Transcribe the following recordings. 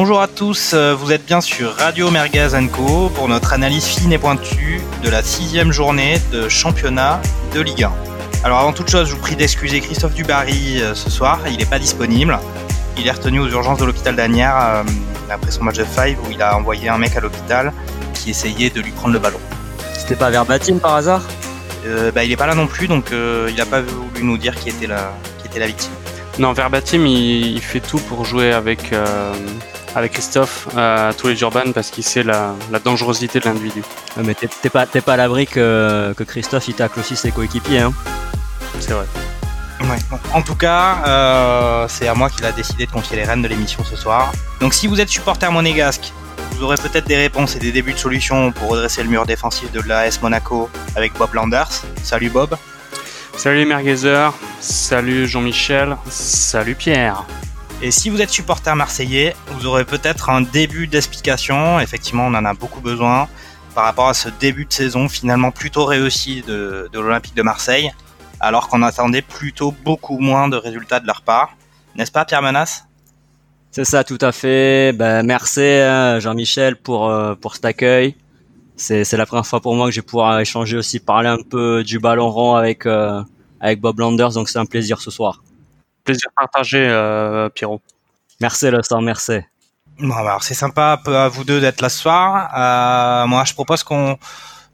Bonjour à tous, euh, vous êtes bien sur Radio Merguez Co pour notre analyse fine et pointue de la sixième journée de championnat de Ligue 1. Alors avant toute chose, je vous prie d'excuser Christophe Dubarry euh, ce soir, il n'est pas disponible. Il est retenu aux urgences de l'hôpital d'Anières euh, après son match de five où il a envoyé un mec à l'hôpital qui essayait de lui prendre le ballon. C'était pas Verbatim par hasard? Bah, Il est pas là non plus, donc il n'a pas voulu nous dire qui était la, qui était la victime. Non, Verbatim, il, fait tout pour jouer avec, avec Christophe à tous les urbains parce qu'il sait la, dangerosité de l'individu. mais t'es pas, pas à l'abri que, Christophe il tacle aussi ses coéquipiers. Hein. C'est vrai. En tout cas, euh, c'est à moi qu'il a décidé de confier les rênes de l'émission ce soir. Donc si vous êtes supporter monégasque, vous aurez peut-être des réponses et des débuts de solutions pour redresser le mur défensif de l'AS Monaco avec Bob Landers. Salut Bob. Salut les merguezers, salut Jean-Michel, salut Pierre. Et si vous êtes supporter marseillais, vous aurez peut-être un début d'explication. Effectivement, on en a beaucoup besoin par rapport à ce début de saison finalement plutôt réussi de, l'Olympique de Marseille, alors qu'on attendait plutôt beaucoup moins de résultats de leur part. N'est-ce pas, Pierre Menace C'est ça, tout à fait. Ben, merci hein, Jean-Michel pour, euh, pour cet accueil. C'est, la première fois pour moi que je vais pouvoir échanger aussi, parler un peu du ballon rond avec, euh, avec Bob Landers, donc c'est un plaisir ce soir plaisir partagé, euh, Pierrot. Merci, le sang, merci. Bon, bah, alors c'est sympa à vous deux d'être là ce soir. Euh, moi, je propose qu'on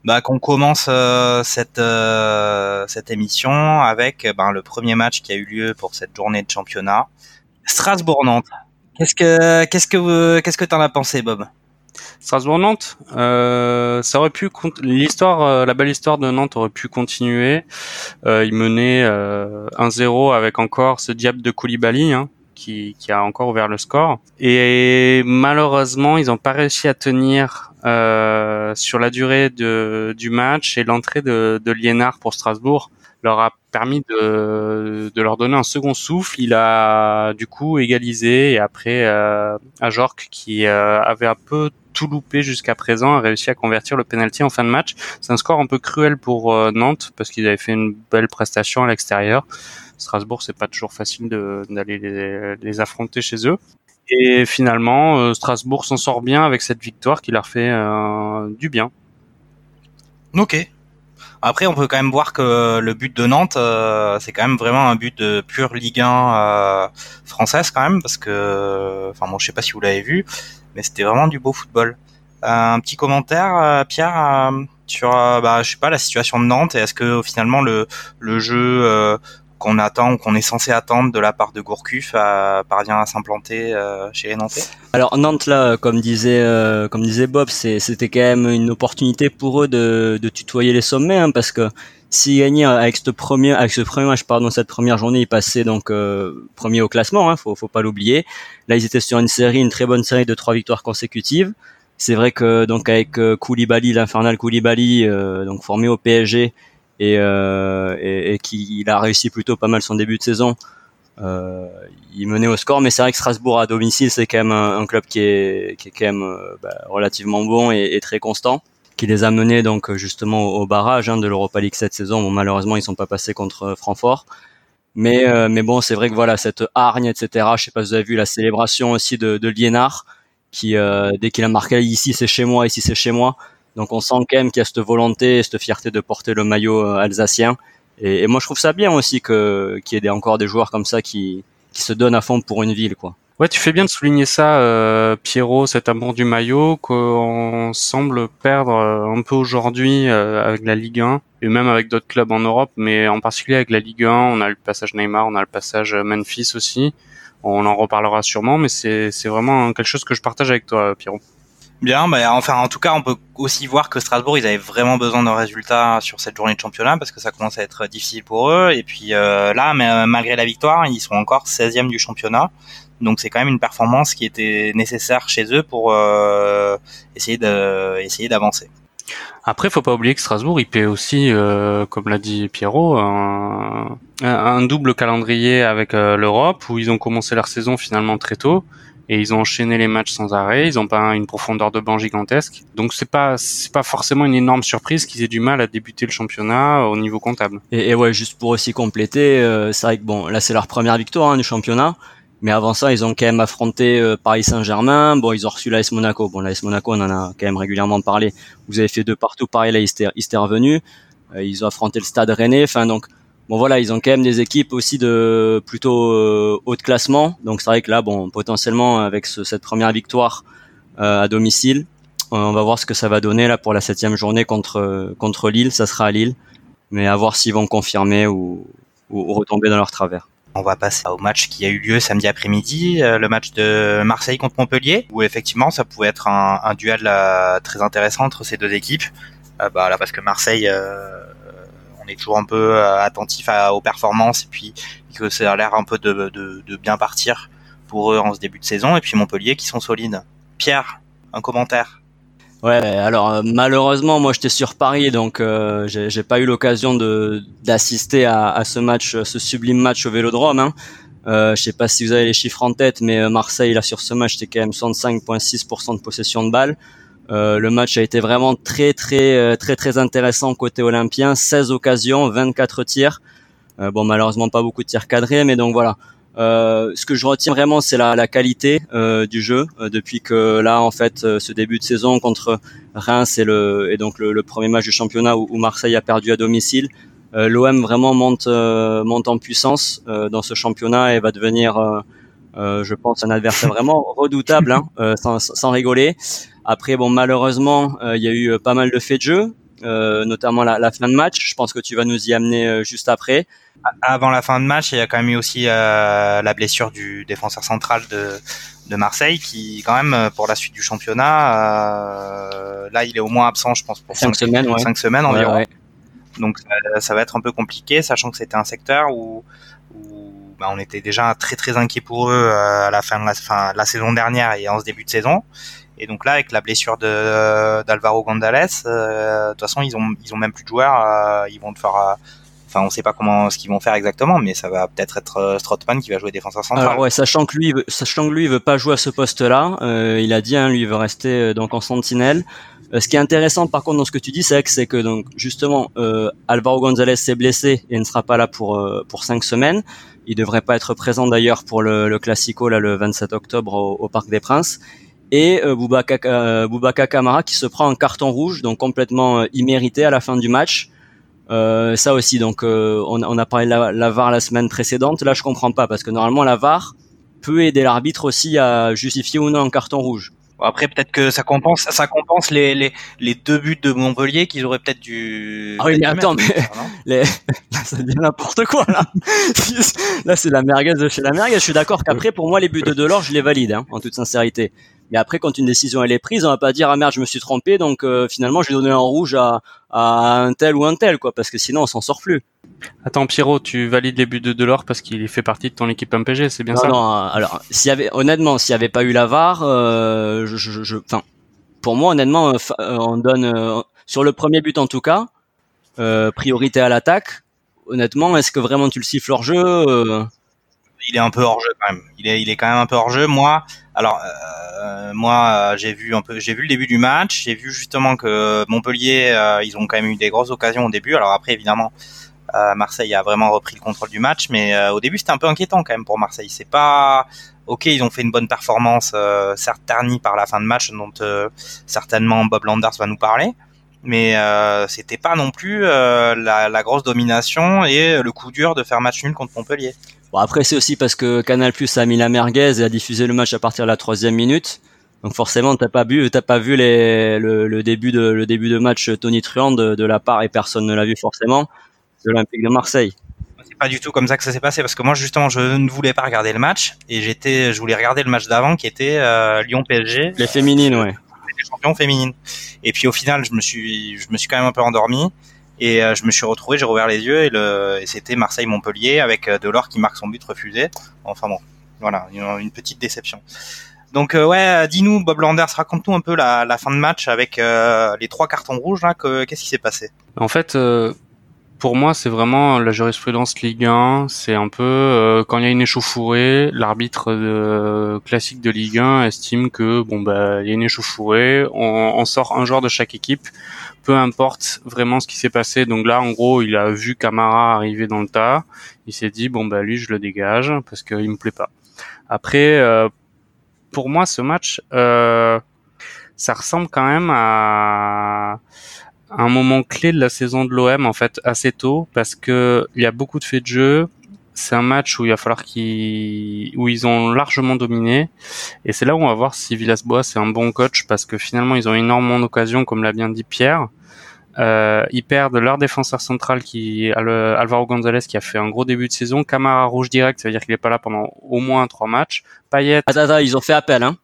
bah, qu'on commence euh, cette cette émission avec ben, le premier match qui a eu lieu pour cette journée de championnat, Strasbourg-Nantes. Qu'est-ce que qu'est-ce que qu'est-ce que t'en as pensé, Bob? Strasbourg-Nantes, euh, ça aurait pu l'histoire, euh, la belle histoire de Nantes aurait pu continuer. Euh, il menait 1-0 avec encore ce diable de Koulibaly hein, qui, qui, a encore ouvert le score. Et malheureusement, ils n'ont pas réussi à tenir sur la durée de, du match et l'entrée de, de Liénard pour Strasbourg leur a permis de, de, leur donner un second souffle. Il a du coup égalisé et après euh, Ajorc qui avait un peu tout loupé jusqu'à présent, a réussi à convertir le penalty en fin de match. C'est un score un peu cruel pour euh, Nantes parce qu'ils avaient fait une belle prestation à l'extérieur. Strasbourg, c'est pas toujours facile d'aller les, affronter chez eux. Et finalement, euh, Strasbourg s'en sort bien avec cette victoire qui leur fait euh, du bien. Ok. Après, on peut quand même voir que le but de Nantes, c'est quand même vraiment un but de pure Ligue 1 française quand même, parce que, enfin, bon, je sais pas si vous l'avez vu, mais c'était vraiment du beau football. Euh, un petit commentaire, euh, Pierre, euh, sur, bah, je sais pas, la situation de Nantes. Est-ce que finalement le, le jeu qu'on attend ou qu'on est censé attendre de la part de Gourcuff parvient à s'implanter chez les Nantais? Alors Nantes là, comme disait comme disait Bob, c'était quand même une opportunité pour eux de, de tutoyer les sommets hein, parce que s'ils gagnaient avec ce premier avec ce premier match pardon cette première journée, ils passaient donc premier au classement, hein, faut faut pas l'oublier. Là, ils étaient sur une série, une très bonne série de trois victoires consécutives. C'est vrai que donc avec euh, Koulibaly, l'infernal Koulibaly, euh, donc formé au PSG et, euh, et, et qui il a réussi plutôt pas mal son début de saison. Euh, il menait au score, mais c'est vrai que Strasbourg à domicile, c'est quand même un, club qui est, qui est quand même euh, bah, relativement bon et, et, très constant, qui les a menés donc justement au, barrage hein, de l'Europa League cette saison. Bon, malheureusement, ils sont pas passés contre Francfort. Mais, euh, mais bon, c'est vrai que voilà, cette hargne, etc. Je sais pas si vous avez vu la célébration aussi de, de Liénard, qui euh, dès qu'il a marqué ici c'est chez moi, ici c'est chez moi. Donc on sent quand même qu'il y a cette volonté, cette fierté de porter le maillot euh, alsacien. Et, et moi je trouve ça bien aussi que qu'il y ait encore des joueurs comme ça qui, qui se donnent à fond pour une ville, quoi. Ouais, tu fais bien de souligner ça, euh, Pierrot, cet amour du maillot qu'on semble perdre euh, un peu aujourd'hui euh, avec la Ligue 1 et même avec d'autres clubs en Europe, mais en particulier avec la Ligue 1, on a le passage Neymar, on a le passage Memphis aussi. On en reparlera sûrement, mais c'est vraiment quelque chose que je partage avec toi, Pierrot. Bien, bah, enfin en tout cas on peut aussi voir que Strasbourg ils avaient vraiment besoin d'un résultat sur cette journée de championnat parce que ça commence à être difficile pour eux et puis euh, là mais, malgré la victoire ils sont encore 16e du championnat donc c'est quand même une performance qui était nécessaire chez eux pour euh, essayer de essayer d'avancer. Après, faut pas oublier que Strasbourg, il paie aussi, euh, comme l'a dit Pierrot, un, un double calendrier avec euh, l'Europe où ils ont commencé leur saison finalement très tôt et ils ont enchaîné les matchs sans arrêt. Ils ont pas une profondeur de banc gigantesque, donc c'est pas c'est pas forcément une énorme surprise qu'ils aient du mal à débuter le championnat au niveau comptable. Et, et ouais, juste pour aussi compléter, euh, c'est vrai que bon, là c'est leur première victoire hein, du championnat Mais avant ça, ils ont quand même affronté euh, Paris Saint-Germain. Bon, ils ont reçu l'AS Monaco. Bon, l'AS Monaco, on en a quand même régulièrement parlé. Vous avez fait deux partout. Pareil, là, ils étaient, revenus. Euh, ils ont affronté le Stade Rennais. Enfin, donc, bon, voilà, ils ont quand même des équipes aussi de plutôt euh, haut de classement. Donc, c'est vrai que là, bon, potentiellement, avec cette première victoire à domicile, on va voir ce que ça va donner là pour la septième journée contre contre Lille. Ça sera à Lille, mais à voir s'ils vont confirmer ou, ou retomber dans leur travers. On va passer au match qui a eu lieu samedi après-midi, euh, le match de Marseille contre Montpellier, où effectivement ça pouvait être un, duel euh, très intéressant entre ces deux équipes. Euh, bah, là parce que Marseille, on est toujours un peu attentif aux performances et puis que ça a l'air un peu de, de bien partir pour eux en ce début de saison. Et puis Montpellier qui sont solides. Pierre, un commentaire Ouais, alors euh, malheureusement, moi j'étais sur Paris, donc euh, j'ai pas eu l'occasion d'assister à, ce match, ce sublime match au Vélodrome. Hein. Euh, je sais pas si vous avez les chiffres en tête, mais euh, Marseille là sur ce match c'était quand même 65,6% de possession de balle. Euh, le match a été vraiment très très très très intéressant côté olympien, 16 occasions, 24 tirs. bon malheureusement pas beaucoup de tirs cadrés, mais donc voilà. Euh, ce que je retiens vraiment, c'est la, la, qualité euh, du jeu. Euh, depuis que là, en fait, euh, ce début de saison contre Reims et, le, et donc le, premier match du championnat où, Marseille a perdu à domicile, l'OM vraiment monte, monte en puissance dans ce championnat et va devenir, je pense, un adversaire vraiment redoutable, hein, sans, sans, rigoler. Après, bon, malheureusement, il y a eu pas mal de faits de jeu. notamment la, la, fin de match. Je pense que tu vas nous y amener juste après avant la fin de match, il y a quand même eu aussi euh, la blessure du défenseur central de, de Marseille, qui quand même euh, pour la suite du championnat, euh, là il est au moins absent, je pense pour cinq, semaines, ouais. cinq semaines environ. Donc ça, va être un peu compliqué, sachant que c'était un secteur où, où bah, on était déjà très très inquiet pour eux à la fin de la, fin, la saison dernière et en ce début de saison. Et donc là, avec la blessure de d'Alvaro González, de toute façon, ils ont ils ont même plus de joueurs. ils vont devoir Enfin, on sait pas comment ce qu'ils vont faire exactement, mais ça va peut-être être, euh, Strootman qui va jouer défenseur central. Alors ouais, sachant que lui, sachant que lui, il veut pas jouer à ce poste-là, euh, il a dit, hein, lui, il veut rester euh, donc en sentinelle. ce qui est intéressant, par contre, dans ce que tu dis, c'est que donc justement, Alvaro González s'est blessé et ne sera pas là pour pour cinq semaines. Il devrait pas être présent d'ailleurs pour le, le Classico là le 27 octobre au, Parc des Princes et euh, Boubacar, Kamara qui se prend un carton rouge, donc complètement immérité à la fin du match. Euh, ça aussi, donc euh, on, on, a parlé de la, la, VAR la semaine précédente. Là, je comprends pas parce que normalement la VAR peut aider l'arbitre aussi à justifier ou non un carton rouge. après, peut-être que ça compense, ça compense les, les, les deux buts de Montpellier qu'ils auraient peut-être dû. Ah oui, mais attends, mais les... ça devient n'importe quoi là. là, c'est la merguez de chez la merguez. Je suis d'accord qu'après, pour moi, les buts de Delors, je les valide, hein, en toute sincérité. Mais après, quand une décision elle est prise, on va pas dire ah merde, je me suis trompé, donc euh, finalement je vais donner un rouge à, à un tel ou un tel, quoi, parce que sinon on s'en sort plus. Attends, Pierrot, tu valides les buts de Delors parce qu'il fait partie de ton équipe MPG, c'est bien ça? Non, alors s'il y avait, honnêtement, s'il y avait pas eu la VAR, euh, je, je, pour moi, honnêtement, euh, on donne sur le premier but en tout cas, priorité à l'attaque. Honnêtement, est-ce que vraiment tu le siffles hors jeu Il est un peu hors jeu quand même. Il est, il est quand même un peu hors jeu. Moi, alors euh, moi j'ai vu un peu, j'ai vu le début du match, j'ai vu justement que Montpellier euh, ils ont quand même eu des grosses occasions au début. Alors après évidemment euh, Marseille a vraiment repris le contrôle du match, mais au début c'était un peu inquiétant quand même pour Marseille. C'est pas ok, ils ont fait une bonne performance, certes ternie par la fin de match dont certainement Bob Landers va nous parler mais euh, c'était pas non plus la, la, grosse domination et le coup dur de faire match nul contre Montpellier. Bon, après, c'est aussi parce que Canal Plus a mis la merguez et a diffusé le match à partir de la troisième minute. Donc forcément, t'as pas vu, t'as pas vu les, le, début de le début de match Tony Truant de, la part et personne ne l'a vu forcément de l'Olympique de Marseille. C'est pas du tout comme ça que ça s'est passé parce que moi justement je ne voulais pas regarder le match et j'étais, je voulais regarder le match d'avant qui était euh, Lyon PSG. Les féminines, ouais. Les champions féminines. Et puis au final, je me suis, je me suis quand même un peu endormi. Et euh, je me suis retrouvé, j'ai rouvert les yeux et, le, et c'était Marseille-Montpellier avec euh, Delors qui marque son but refusé. Enfin bon, voilà, une, une petite déception. Donc euh, ouais, dis-nous Bob Landers, raconte-nous un peu la, la, fin de match avec les trois cartons rouges. Là, qu'est-ce qui s'est passé? En fait, pour moi, c'est vraiment la jurisprudence Ligue 1. C'est un peu quand il y a une échauffourée, l'arbitre classique de Ligue 1 estime que bon bah il y a une échauffourée, on, on sort un joueur de chaque équipe peu importe vraiment ce qui s'est passé. Donc là, en gros, il a vu Camara arriver dans le tas. Il s'est dit bon bah lui, je le dégage parce qu'il me plaît pas. Après, euh, pour moi, ce match, euh, ça ressemble quand même à un moment clé de la saison de l'OM en fait assez tôt parce que il y a beaucoup de faits de jeu. C'est un match où il va falloir qu'ils où ils ont largement dominé et c'est là où on va voir si Villas-Boas c'est un bon coach parce que finalement ils ont énormément d'occasions comme l'a bien dit Pierre. Euh, ils perdent leur défenseur central qui Alvaro Gonzalez qui a fait un gros début de saison, Camara rouge direct, ça veut dire qu'il est pas là pendant au moins trois matchs. Payet. Attends, attends, ils ont fait appel hein.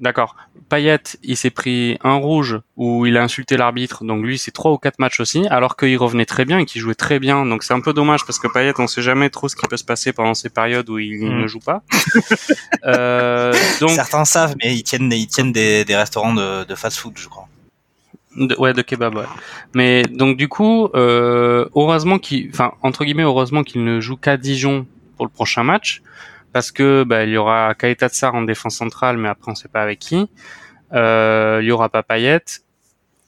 D'accord. Payet, il s'est pris un rouge où il a insulté l'arbitre, donc lui c'est trois ou quatre matchs aussi, alors qu'il revenait très bien et qu'il jouait très bien. Donc c'est un peu dommage parce que Payet, on sait jamais trop ce qui peut se passer pendant ces périodes où il Mm. ne joue pas. euh, donc Certains savent, mais ils tiennent, ils tiennent des, des restaurants de, de fast-food, je crois. De, ouais, de kebab, ouais. Mais donc du coup, euh, heureusement qu'il, enfin entre guillemets, heureusement qu'il ne joue qu'à Dijon pour le prochain match, parce que bah, il y aura Kaeta Tsar en défense centrale, mais après on sait pas avec qui. Euh, il y aura pas Payet,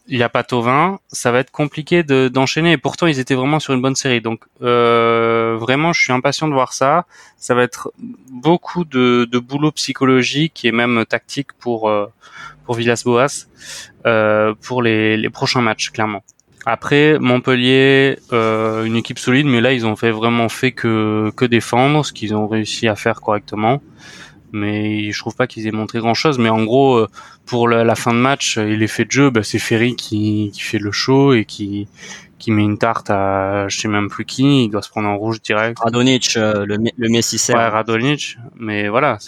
il y a pas Tovin, ça va être compliqué de, d'enchaîner. Et pourtant, ils étaient vraiment sur une bonne série. Donc euh, vraiment, je suis impatient de voir ça. Ça va être beaucoup de, boulot psychologique et même tactique pour euh, pour Villas-Boas euh, pour les prochains matchs, clairement. Après Montpellier, euh, une équipe solide, mais là ils ont fait vraiment fait que que défendre, ce qu'ils ont réussi à faire correctement. Mais je trouve pas qu'ils aient montré grand chose. Mais en gros, euh, pour la, la fin de match et l'effet de jeu, bah, c'est Ferry qui, qui fait le show et qui qui met une tarte à je sais même plus qui. Il doit se prendre en rouge direct. Radonic, euh, le, le Messi Ouais. Radonic. Mais voilà.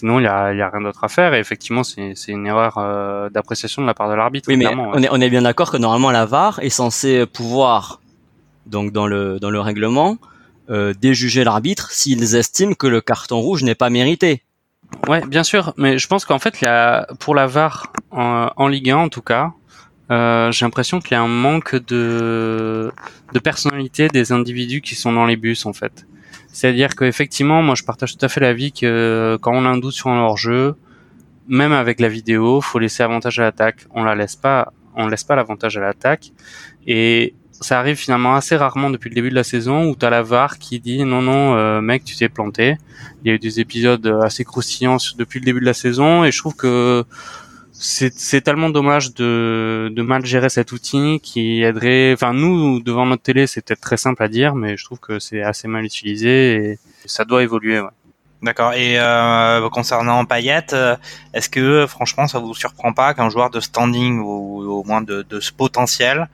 Sinon, il y a, il y a rien d'autre à faire. Et effectivement, c'est une erreur euh, d'appréciation de la part de l'arbitre. Oui, mais on est, on est bien d'accord que normalement la VAR est censée pouvoir, donc dans le dans le règlement, euh, déjuger l'arbitre s'ils estiment que le carton rouge n'est pas mérité. Ouais, bien sûr, mais je pense qu'en fait, il y a, pour la VAR en, en Ligue 1 en tout cas, euh, j'ai l'impression qu'il y a un manque de, de personnalité des individus qui sont dans les bus en fait. C'est-à-dire qu'effectivement, moi je partage tout à fait l'avis que quand on a un doute sur un hors-jeu, même avec la vidéo, faut laisser avantage à l'attaque. On la laisse pas, on laisse pas l'avantage à l'attaque. Et ça arrive finalement assez rarement depuis le début de la saison où tu as la VAR qui dit non non euh, mec tu t'es planté. Il y a eu des épisodes assez croustillants depuis le début de la saison et je trouve que c'est tellement dommage de, de mal gérer cet outil qui aiderait. Enfin nous devant notre télé c'est peut-être très simple à dire mais je trouve que c'est assez mal utilisé et ça doit évoluer. Ouais. D'accord. Et euh, concernant Payet, euh, est-ce que franchement ça vous surprend pas qu'un joueur de standing ou au moins de, de ce potentiel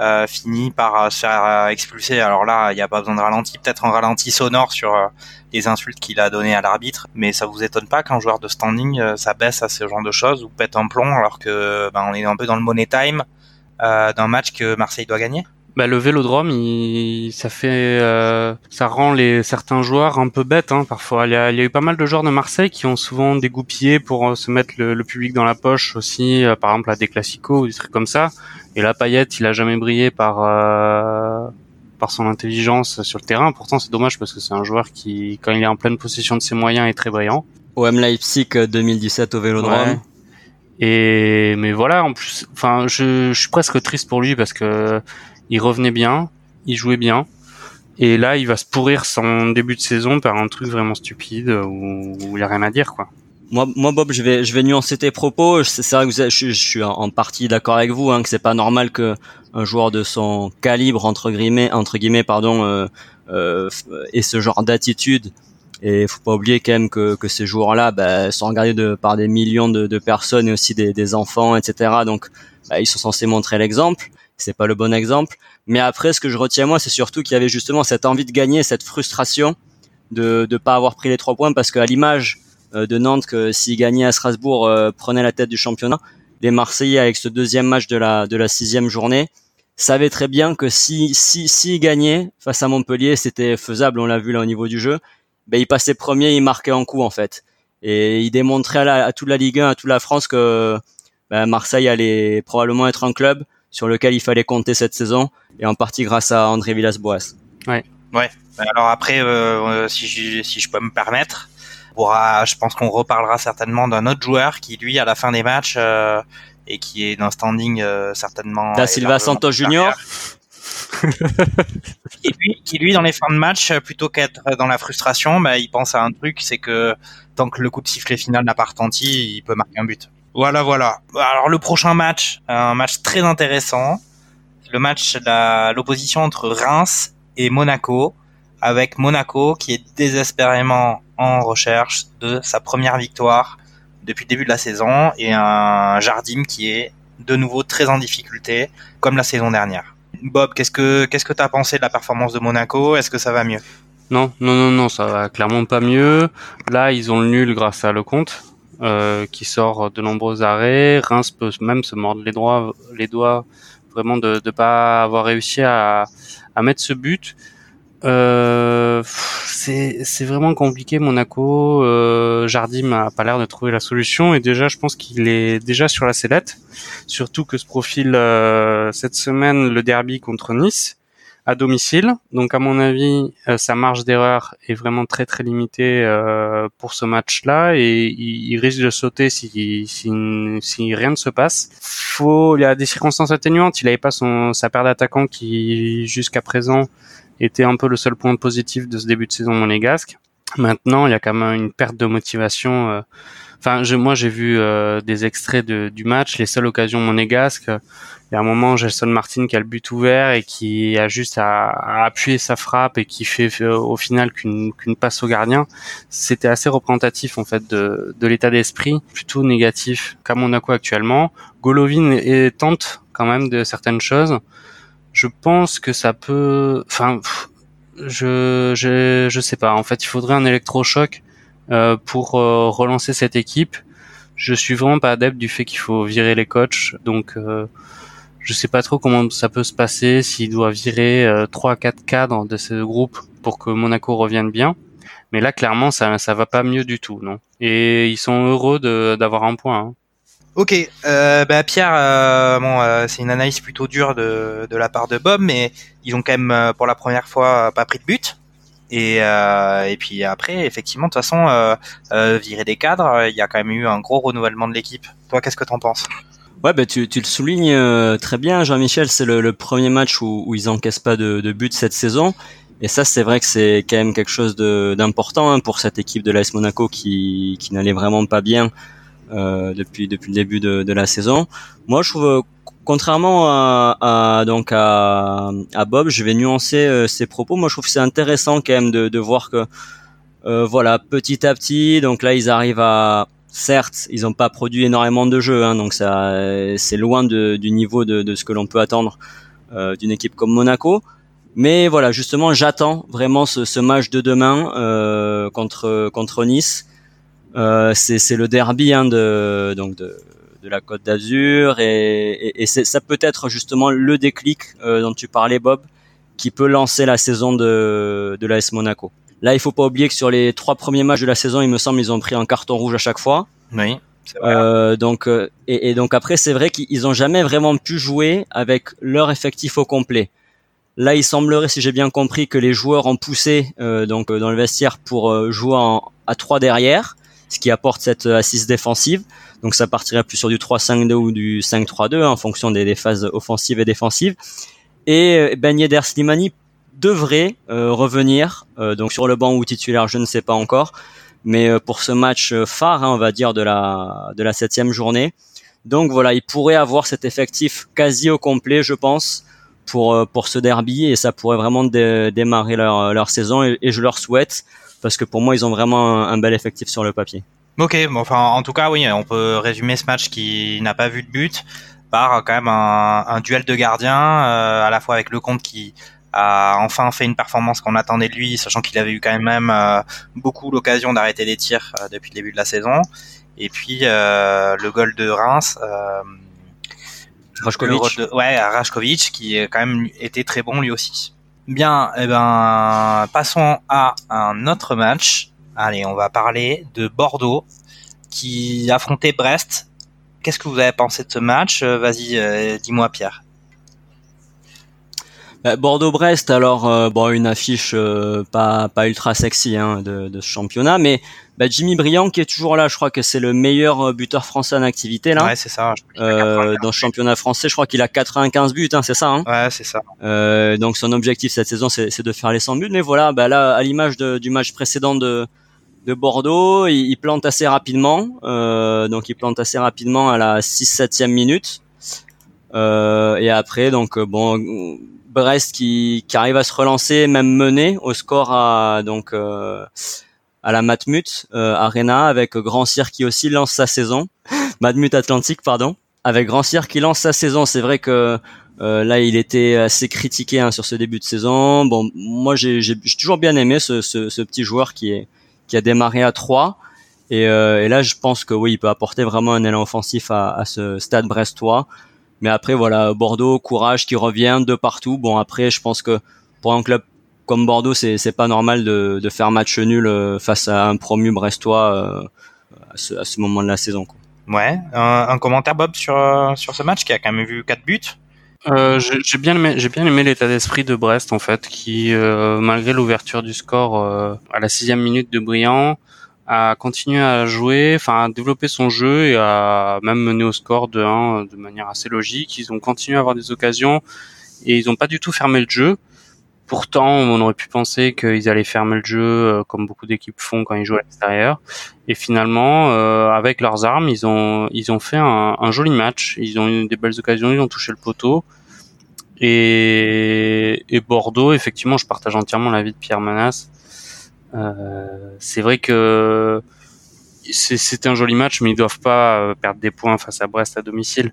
euh, finit par euh, se faire euh, expulser Alors là, il n'y a pas besoin de ralenti, peut-être un ralenti sonore sur euh, les insultes qu'il a donné à l'arbitre, mais ça vous étonne pas qu'un joueur de standing ça baisse à ce genre de choses ou pète un plomb alors que ben, on est un peu dans le money time d'un match que Marseille doit gagner? Bah, le Vélodrome, il, ça fait, euh, ça rend les certains joueurs un peu bêtes hein, parfois. Il y, a, il y a eu pas mal de joueurs de Marseille qui ont souvent dégoupillé pour se mettre le, le public dans la poche aussi, euh, par exemple à des classicos ou des trucs comme ça. Et là, Payet, il a jamais brillé par euh, par son intelligence sur le terrain. Pourtant, c'est dommage parce que c'est un joueur qui, quand il est en pleine possession de ses moyens, est très brillant. OM Leipzig euh, 2017 au Vélodrome. Ouais. Et mais voilà, en plus, enfin, je, je suis presque triste pour lui parce que il revenait bien, il jouait bien, et là, il va se pourrir son début de saison par un truc vraiment stupide où, où il y a rien à dire, quoi. Moi, moi, Bob, je vais, je vais nuancer tes propos. C'est vrai que vous je, je suis en- partie d'accord avec vous, hein, que c'est pas normal que un joueur de son calibre entre guillemets, entre guillemets, pardon, euh, euh, ait ce genre d'attitude. Et faut pas oublier quand même que, que ces joueurs-là bah, sont regardés de, par des millions de, de personnes et aussi des, des enfants, etc. Donc, bah, ils sont censés montrer l'exemple. C'est pas le bon exemple. Mais après, ce que je retiens moi, c'est surtout qu'il y avait justement cette envie de gagner, cette frustration de ne pas avoir pris les trois points, parce qu'à l'image de Nantes que s'ils gagnaient à Strasbourg euh, prenaient la tête du championnat. Les Marseillais avec ce deuxième match de la de la sixième journée savaient très bien que si si s'ils gagnaient face à Montpellier, c'était faisable. On l'a vu là au niveau du jeu. Ben ils passaient premier, ils marquaient en coup en fait, et ils démontraient à, la, à toute la Ligue 1, à toute la France que ben, Marseille allait probablement être un club sur lequel il fallait compter cette saison, et en partie grâce à André Villas-Boas. Ouais. Alors après, euh, euh, si, je, si je peux me permettre, pourra, je pense qu'on reparlera certainement d'un autre joueur qui, lui, à la fin des matchs, euh, et qui est d'un standing euh, certainement. Da Silva Santos. Junior lui, qui lui, dans les fins de match, plutôt qu'être dans la frustration, bah, il pense à un truc, c'est que tant que le coup de sifflet final n'a pas retenti, il peut marquer un but. Voilà, voilà. Alors le prochain match, un match très intéressant, le match, l'opposition entre Reims et Monaco, avec Monaco qui est désespérément en recherche de sa première victoire depuis le début de la saison et un Jardim qui est de nouveau très en difficulté comme la saison dernière. Bob, qu'est-ce que qu'est-ce que pensé de la performance de Monaco? Est-ce que ça va mieux? Non, non, non, non, ça va clairement pas mieux. Là, ils ont le nul grâce à Lecomte, euh, qui sort de nombreux arrêts. Reims peut même se mordre les doigts, les doigts vraiment de ne pas avoir réussi à mettre ce but. Euh, c'est vraiment compliqué Monaco. Euh, Jardim a pas l'air de trouver la solution et déjà je pense qu'il est déjà sur la sellette. Surtout que ce profil euh, cette semaine le derby contre Nice à domicile. Donc à mon avis euh, sa marge d'erreur est vraiment très très limitée euh, pour ce match-là et il, risque de sauter si, si, si rien ne se passe. Faut il y a des circonstances atténuantes. Il avait pas son sa paire d'attaquants qui jusqu'à présent était un peu le seul point positif de ce début de saison monégasque. Maintenant, il y a quand même une perte de motivation. Euh, enfin, moi, j'ai vu euh, des extraits de, du match, les seules occasions monégasques. Il y a un moment, Gelson Martin qui a le but ouvert et qui a juste à, appuyer sa frappe et qui fait euh, au final qu'une qu'une passe au gardien. C'était assez représentatif en fait de, de l'état d'esprit, plutôt négatif qu'à Monaco actuellement. Golovin est, tente quand même de certaines choses je pense que ça peut. Enfin, je, je je sais pas. En fait, il faudrait un électrochoc euh, pour euh, relancer cette équipe. Je suis vraiment pas adepte du fait qu'il faut virer les coachs, donc euh, je sais pas trop comment ça peut se passer s'il doit virer euh, trois quatre cadres de ce groupe pour que Monaco revienne bien. Mais là, clairement, ça ça va pas mieux du tout, non. Et ils sont heureux d'avoir un point. Hein. Ok, euh, bah Pierre, euh, euh, c'est une analyse plutôt dure de, la part de Bob, mais ils ont quand même pour la première fois pas pris de but. Et, puis après, effectivement, de toute façon, virer des cadres, il y a quand même eu un gros renouvellement de l'équipe. Toi, qu'est-ce que t'en penses? Ouais, bah, tu, le soulignes très bien, Jean-Michel. C'est le, premier match où, ils encaissent pas de, but cette saison. Et ça, c'est vrai que c'est quand même quelque chose d'important hein, pour cette équipe de l'AS Monaco qui n'allait vraiment pas bien euh, depuis depuis le début de, de, la saison. Moi, je trouve contrairement à, à donc à, à, Bob, je vais nuancer euh, ses propos. Moi, je trouve que c'est intéressant quand même de, de voir que euh, voilà, petit à petit, donc là, ils arrivent à certes, ils n'ont pas produit énormément de jeux, hein, donc ça, c'est loin de, du niveau de, de ce que l'on peut attendre euh, d'une équipe comme Monaco. Mais voilà, justement, j'attends vraiment ce, ce, match de demain euh, contre contre Nice euh, c'est le derby hein, de donc de, de la Côte d'Azur et, et, et ça peut être justement le déclic euh, dont tu parlais Bob qui peut lancer la saison de de l'AS Monaco. Là, il faut pas oublier que sur les trois premiers matchs de la saison, il me semble, ils ont pris un carton rouge à chaque fois. Oui. Euh, donc euh, et, et, donc après, c'est vrai qu'ils ont jamais vraiment pu jouer avec leur effectif au complet. Là, il semblerait, si j'ai bien compris, que les joueurs ont poussé euh, donc dans le vestiaire pour jouer en, à trois derrière ce qui apporte cette euh, assise défensive. Donc ça partirait plus sur du 3-5-2 ou du 5-3-2 hein, en fonction des, phases offensives et défensives. Et euh, Ben Yedder Slimani devrait euh, revenir donc sur le banc ou titulaire, je ne sais pas encore, mais pour ce match phare, hein, on va dire de la de la septième journée. Donc voilà, il pourrait avoir cet effectif quasi au complet, je pense, pour pour ce derby et ça pourrait vraiment démarrer leur leur saison et je leur souhaite parce que pour moi, ils ont vraiment un, bel effectif sur le papier. Ok, bon, enfin, en tout cas, oui, on peut résumer ce match qui n'a pas vu de but par quand même un, un duel de gardiens, euh, à la fois avec le compte qui a enfin fait une performance qu'on attendait de lui, sachant qu'il avait eu quand même euh, beaucoup l'occasion d'arrêter les tirs euh, depuis le début de la saison. Et puis le goal de Reims. Rajkovic. ouais, Rajkovic, qui quand même était très bon lui aussi. Bien, eh ben, passons à un autre match. Allez, on va parler de Bordeaux qui affrontait Brest. Qu'est-ce que vous avez pensé de ce match? Euh, Vas-y, euh, dis-moi Pierre. Bah, Bordeaux-Brest, alors bon une affiche pas pas ultra sexy hein, de, de, ce championnat, mais bah, Jimmy Briand qui est toujours là, je crois que c'est le meilleur buteur français en activité là. Ouais, c'est ça. Euh, dans le championnat français, je crois qu'il a 95 buts, hein, c'est ça. Hein ouais, c'est ça. Euh, donc son objectif cette saison, c'est de faire les 100 buts. Mais voilà, bah là, à l'image du match précédent de de Bordeaux, il, plante assez rapidement. Euh, donc il plante assez rapidement à la 6-7e minute. Euh, et après, donc bon, Brest qui, arrive à se relancer, même mené au score à donc euh, à la Matmut euh, Arena avec Grand Cyr qui aussi lance sa saison. Matmut Atlantique, pardon. Avec Grand Cyr qui lance sa saison. C'est vrai que euh, là, il était assez critiqué hein, sur ce début de saison. Bon, moi, j'ai toujours bien aimé ce, petit joueur qui est qui a démarré à 3. Et, là, je pense que oui, il peut apporter vraiment un élan offensif à ce stade brestois. Mais après, voilà, Bordeaux, courage qui revient de partout. Bon, après, je pense que pour un club comme Bordeaux, c'est pas normal de, de, faire match nul euh, face à un promu brestois euh, à, ce, à, ce, moment de la saison. Quoi. Ouais, un, un, commentaire Bob sur euh, sur ce match qui a quand même vu quatre buts? Euh, j'ai bien aimé, j'ai bien aimé l'état d'esprit de Brest en fait, qui euh, malgré l'ouverture du score euh, à la sixième minute de Briand, a continué à jouer, enfin à développer son jeu et à même mener au score de 1 de manière assez logique. Ils ont continué à avoir des occasions et ils n'ont pas du tout fermé le jeu. Pourtant, on aurait pu penser qu'ils allaient fermer le jeu euh, comme beaucoup d'équipes font quand ils jouent à l'extérieur. Et finalement, euh, avec leurs armes, ils ont ils ont fait un, un, joli match. Ils ont eu des belles occasions, ils ont touché le poteau. Et, et Bordeaux, effectivement, je partage entièrement l'avis de Pierre Manas. Euh, c'est vrai que c'est un joli match, mais ils doivent pas euh, perdre des points face à Brest à domicile.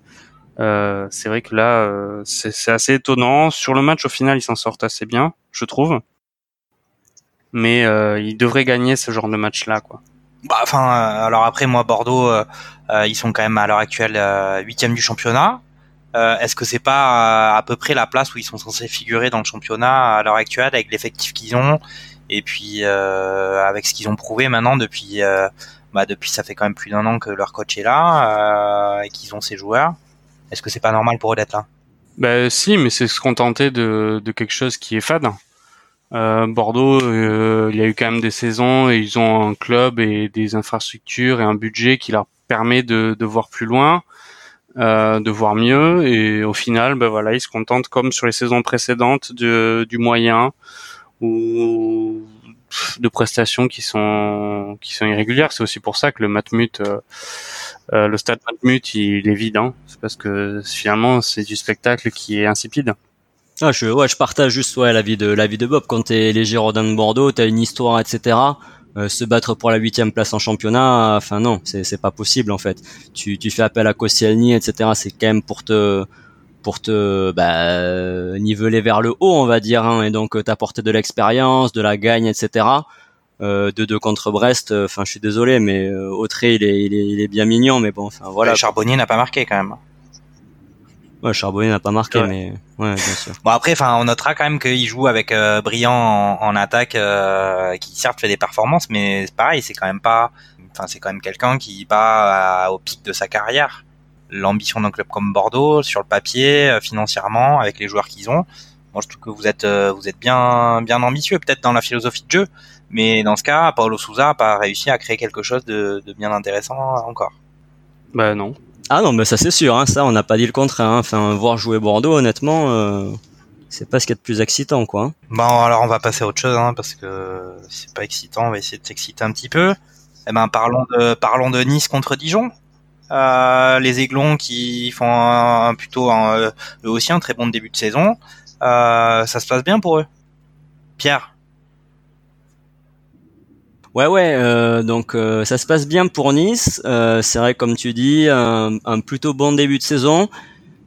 Euh, c'est vrai que là, c'est assez étonnant. Sur le match, au final, ils s'en sortent assez bien, je trouve. Mais ils devraient gagner ce genre de match-là, quoi. Bah, enfin, alors après, moi, Bordeaux, ils sont quand même à l'heure actuelle huitième du championnat. Est-ce que c'est pas à peu près la place où ils sont censés figurer dans le championnat à l'heure actuelle avec l'effectif qu'ils ont et puis avec ce qu'ils ont prouvé maintenant depuis, bah, depuis ça fait quand même plus d'un an que leur coach est là et qu'ils ont ses joueurs. Est-ce que c'est pas normal pour eux d'être là? Ben si, mais c'est se contenter de, de quelque chose qui est fade. Euh, Bordeaux, euh, il y a eu quand même des saisons et ils ont un club et des infrastructures et un budget qui leur permet de, de voir plus loin, euh, de voir mieux. Et au final, ben voilà, ils se contentent comme sur les saisons précédentes de, du moyen ou de prestations qui sont qui sont irrégulières. C'est aussi pour ça que le Matmut, euh, euh, le stade Matmut, il est vide. Hein. C'est parce que finalement c'est du spectacle qui est insipide. Ah, je, ouais, je partage juste ouais l'avis de l'avis de Bob. Quand t'es les Girondins de Bordeaux, t'as une histoire, etc. Euh, se battre pour la huitième place en championnat, enfin non, c'est c'est pas possible en fait. Tu tu fais appel à Koscielny, etc. C'est quand même pour te pour te bah, niveler vers le haut, on va dire, hein, et donc t'apporter de l'expérience, de la gagne, etc. Euh, de deux contre Brest, euh, enfin je suis désolé, mais euh, Autré il est, il est, il est bien mignon, mais bon, enfin voilà. Charbonnier n'a pas marqué quand même. Ouais, Charbonnier n'a pas marqué, mais ouais, bien sûr. Bon après, enfin on notera quand même qu'il joue avec euh, Briand en, en attaque, euh, qui certes fait des performances, mais pareil, c'est quand même pas, enfin c'est quand même quelqu'un qui bat au pic de sa carrière l'ambition d'un club comme Bordeaux sur le papier, euh, financièrement, avec les joueurs qu'ils ont. Moi, je trouve que vous êtes euh, vous êtes bien bien ambitieux, peut-être dans la philosophie de jeu, mais dans ce cas, Paulo Souza n'a pas réussi à créer quelque chose de, de bien intéressant encore. Bah non. Ah non, mais ça c'est sûr, hein, ça on n'a pas dit le contraire. Hein. Enfin, voir jouer Bordeaux, honnêtement, euh, c'est pas ce qu'il y a de plus excitant, quoi. Bon, alors on va passer à autre chose, hein, parce que c'est pas excitant. On va essayer de s'exciter un petit peu. Eh ben, parlons de parlons de Nice contre Dijon. Euh, les Aiglons qui font un, plutôt un, eux aussi un très bon début de saison. Euh, ça se passe bien pour eux. Pierre. Ouais ouais, euh, donc euh, ça se passe bien pour Nice. Euh, c'est vrai comme tu dis, un, un, plutôt bon début de saison.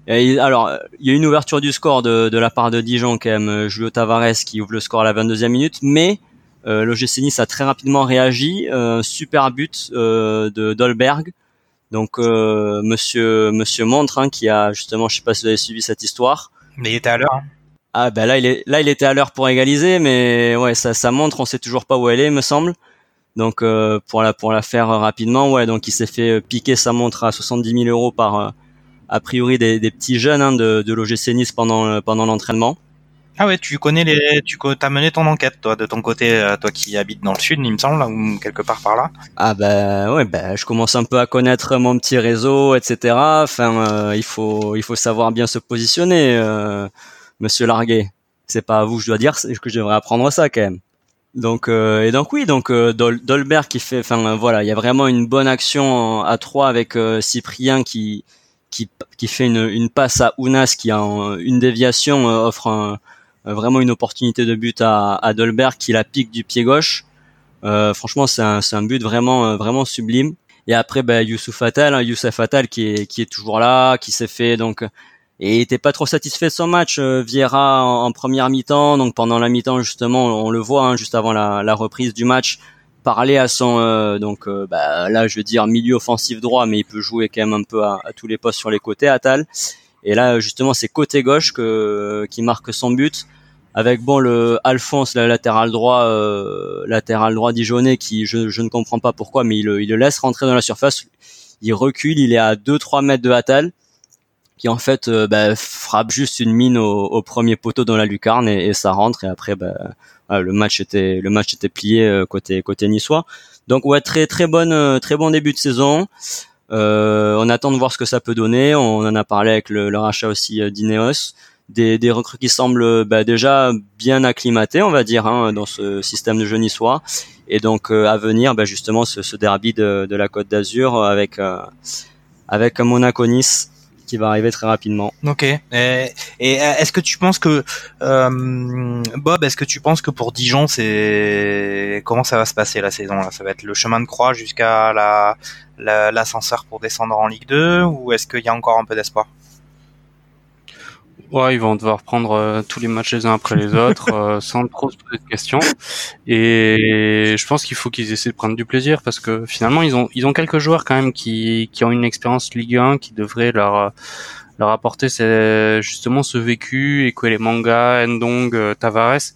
Et, alors il y a une ouverture du score de, de la part de Dijon quand même, Julio Tavares qui ouvre le score à la 22e minute, mais euh, l'OGC Nice a très rapidement réagi. Un super but de Dolberg donc euh, Monsieur Monsieur Montre hein, qui a justement, je sais pas si vous avez suivi cette histoire. Mais il était à l'heure. Hein. Ah ben là il est là il était à l'heure pour égaliser, mais ouais ça ça montre, on sait toujours pas où elle est, me semble. Donc euh, pour la pour la faire rapidement, ouais donc il s'est fait piquer sa montre à 70 000 euros par euh, a priori des, des petits jeunes hein, de, de l'OGC Nice pendant pendant l'entraînement. Ah ouais, tu connais les, tu as mené ton enquête toi de ton côté, euh, toi qui habites dans le sud, il me semble, ou quelque part par là. Ah bah ouais, bah je commence un peu à connaître mon petit réseau, etc. Enfin, euh, il faut, il faut savoir bien se positionner, euh, Monsieur Larguet. C'est pas à vous que je dois dire que je devrais apprendre ça quand même. Donc et donc oui, donc Dolberg qui fait, enfin voilà, il y a vraiment une bonne action à trois avec Cyprien qui qui, qui fait une, une passe à Ounas qui a une déviation offre un euh, vraiment une opportunité de but à, à Dolberg qui la pique du pied gauche. Euh, franchement, c'est un, un, but vraiment euh, vraiment sublime. Et après, ben, Youssouf Attal, hein, Youssef Attal qui est, qui est toujours là, qui s'est fait donc et était pas trop satisfait de son match. Vieira en, première mi-temps, donc pendant la mi-temps justement, on le voit hein, juste avant la, la, reprise du match, parler à son donc bah, là je veux dire milieu offensif droit, mais il peut jouer quand même un peu à, à tous les postes sur les côtés Attal. Et là, justement, c'est côté gauche que, qui marque son but. Avec bon le Alphonse, le latéral droit, euh, latéral droit dijonnais, qui je, je, ne comprends pas pourquoi, mais il, il, le laisse rentrer dans la surface. Il recule, il est à 2-3 mètres de Attal, qui en fait euh, bah, frappe juste une mine au, au, premier poteau dans la lucarne et, et ça rentre. Et après, bah, le match était le match était plié euh, côté côté niçois. Donc ouais, très très bonne euh, très bon début de saison. Euh, on attend de voir ce que ça peut donner. On en a parlé avec le, rachat aussi euh, d'Ineos. Des, des, recrues qui semblent bah, déjà bien acclimatées, on va dire, hein, dans ce système de jeu niçois. Et donc euh, à venir, bah, justement, ce, ce derby de, de la Côte d'Azur avec euh, avec Monaco-Nice qui va arriver très rapidement. Ok. Et, et est-ce que tu penses que euh, Bob, est-ce que tu penses que pour Dijon, c'est comment ça va se passer la saison là? Ça va être le chemin de croix jusqu'à la l'ascenseur pour descendre en Ligue 2 ou est-ce qu'il y a encore un peu d'espoir? Ouais, ils vont devoir prendre euh, tous les matchs les uns après les autres euh, sans trop se poser de questions. Et je pense qu'il faut qu'ils essaient de prendre du plaisir parce que finalement ils ont ils ont quelques joueurs quand même qui qui ont une expérience Ligue 1 qui devraient leur leur apporter justement ce vécu et que les mangas, Ndong, euh, Tavares.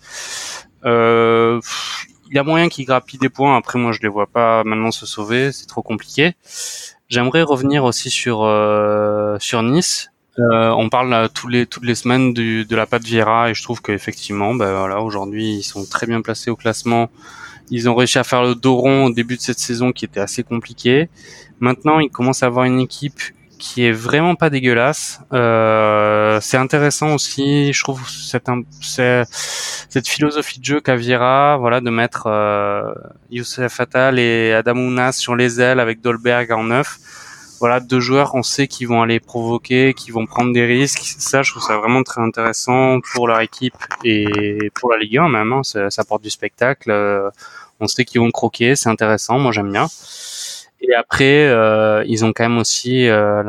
Euh, il y a moyen qu'ils grappillent des points. Après, moi, je les vois pas maintenant se sauver. C'est trop compliqué. J'aimerais revenir aussi sur euh, sur Nice. Euh, on parle tous les toutes les semaines du, de la patte Vieira et je trouve qu'effectivement, ben voilà, aujourd'hui, ils sont très bien placés au classement. Ils ont réussi à faire le dos rond au début de cette saison qui était assez compliqué. Maintenant, ils commencent à avoir une équipe qui est vraiment pas dégueulasse. Euh, c'est intéressant aussi, je trouve cette, cette philosophie de jeu qu'Aviera, voilà, de mettre euh, Youssef Attal et Adam Ounas sur les ailes avec Dolberg en neuf. Voilà, deux joueurs, on sait qu'ils vont aller provoquer, qu'ils vont prendre des risques. Ça, je trouve ça vraiment très intéressant pour leur équipe et pour la Ligue 1 même. Hein. Ça, ça apporte du spectacle. Euh, on sait qu'ils vont croquer, c'est intéressant. Moi, j'aime bien. Et après, euh, ils ont quand même aussi, euh,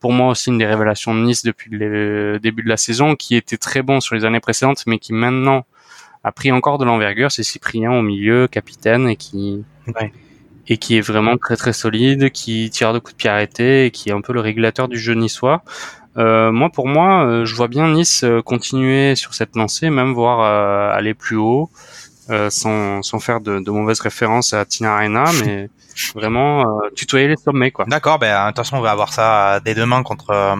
pour moi aussi, une des révélations de Nice depuis le début de la saison, qui était très bon sur les années précédentes, mais qui maintenant a pris encore de l'envergure. C'est Cyprien au milieu, capitaine, et qui et qui est vraiment très très solide, qui tire de coups de pied arrêtés, et qui est un peu le régulateur du jeu niçois. Euh, moi, pour moi, euh, je vois bien Nice euh, continuer sur cette lancée, même voir aller plus haut, sans, sans faire de, de mauvaises références à Tina Arena, mais vraiment euh, tutoyer les sommets quoi. D'accord, ben attention, on va avoir ça dès demain contre euh,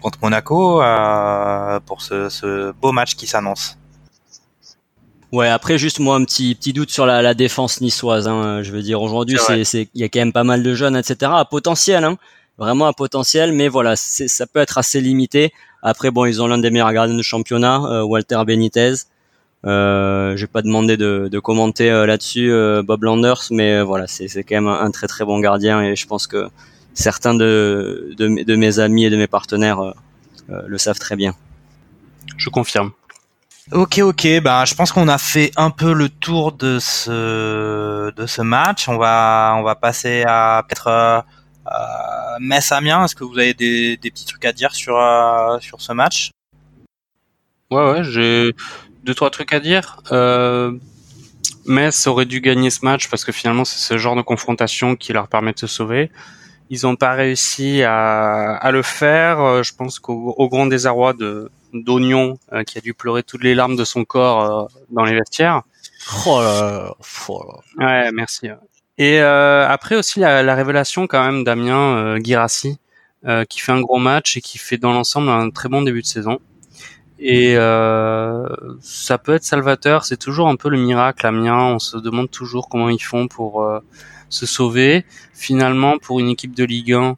contre Monaco euh, pour ce, ce, beau match qui s'annonce. Ouais, après juste moi un petit petit doute sur la, la défense niçoise. Hein. Je veux dire aujourd'hui, c'est c'est il y a quand même pas mal de jeunes, etc. à potentiel, hein. vraiment à potentiel, mais voilà, ça peut être assez limité. Après bon, ils ont l'un des meilleurs gardiens de championnat, Walter Benitez. Euh, je vais pas demander de, de commenter euh, là-dessus euh, Bob Landers, mais euh, voilà, c'est quand même un, très très bon gardien et je pense que certains de, de, de mes amis et de mes partenaires le savent très bien. Je confirme. Ok, ok. Ben, je pense qu'on a fait un peu le tour de ce de ce match. On va on va passer à peut-être euh, Metz Amiens. Est-ce que vous avez des, des petits trucs à dire sur sur ce match? Ouais, ouais. J'ai deux trois trucs à dire. Euh, Metz aurait dû gagner ce match parce que finalement c'est ce genre de confrontation qui leur permet de se sauver. Ils n'ont pas réussi à, à, le faire. Euh, je pense qu'au grand désarroi de d'Oignon euh, qui a dû pleurer toutes les larmes de son corps euh, dans les vestiaires. Oh là, oh Ouais, merci. Et euh, après aussi la, la, révélation quand même Damien Girassi qui fait un gros match et qui fait dans l'ensemble un très bon début de saison. Et euh, ça peut être salvateur. C'est toujours un peu le miracle Amiens. On se demande toujours comment ils font pour euh, se sauver. Finalement, pour une équipe de Ligue 1,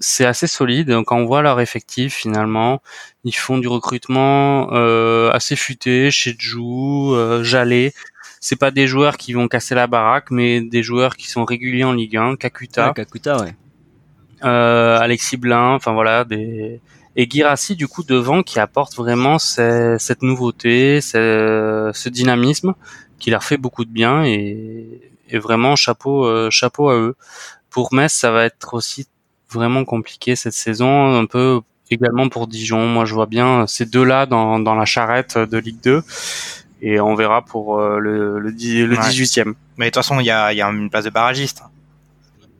c'est assez solide. Quand on voit leur effectif, finalement, ils font du recrutement euh, assez futé chez Jou, euh, Jalé. C'est pas des joueurs qui vont casser la baraque, mais des joueurs qui sont réguliers en Ligue 1. Kakuta, Kakuta, ouais. euh, Alexis Blin, enfin voilà, des et Girassi du coup devant qui apporte vraiment ce- cette nouveauté, ce, ce dynamisme qui leur fait beaucoup de bien et, et vraiment chapeau euh, chapeau à eux. Pour Metz, ça va être aussi vraiment compliqué cette saison, un peu également pour Dijon. Moi, je vois bien ces deux-là dans, dans la charrette de Ligue 2 et on verra pour euh, le, le, le Ouais. 18e. Mais de toute façon, il y a, il y a une place de barragiste.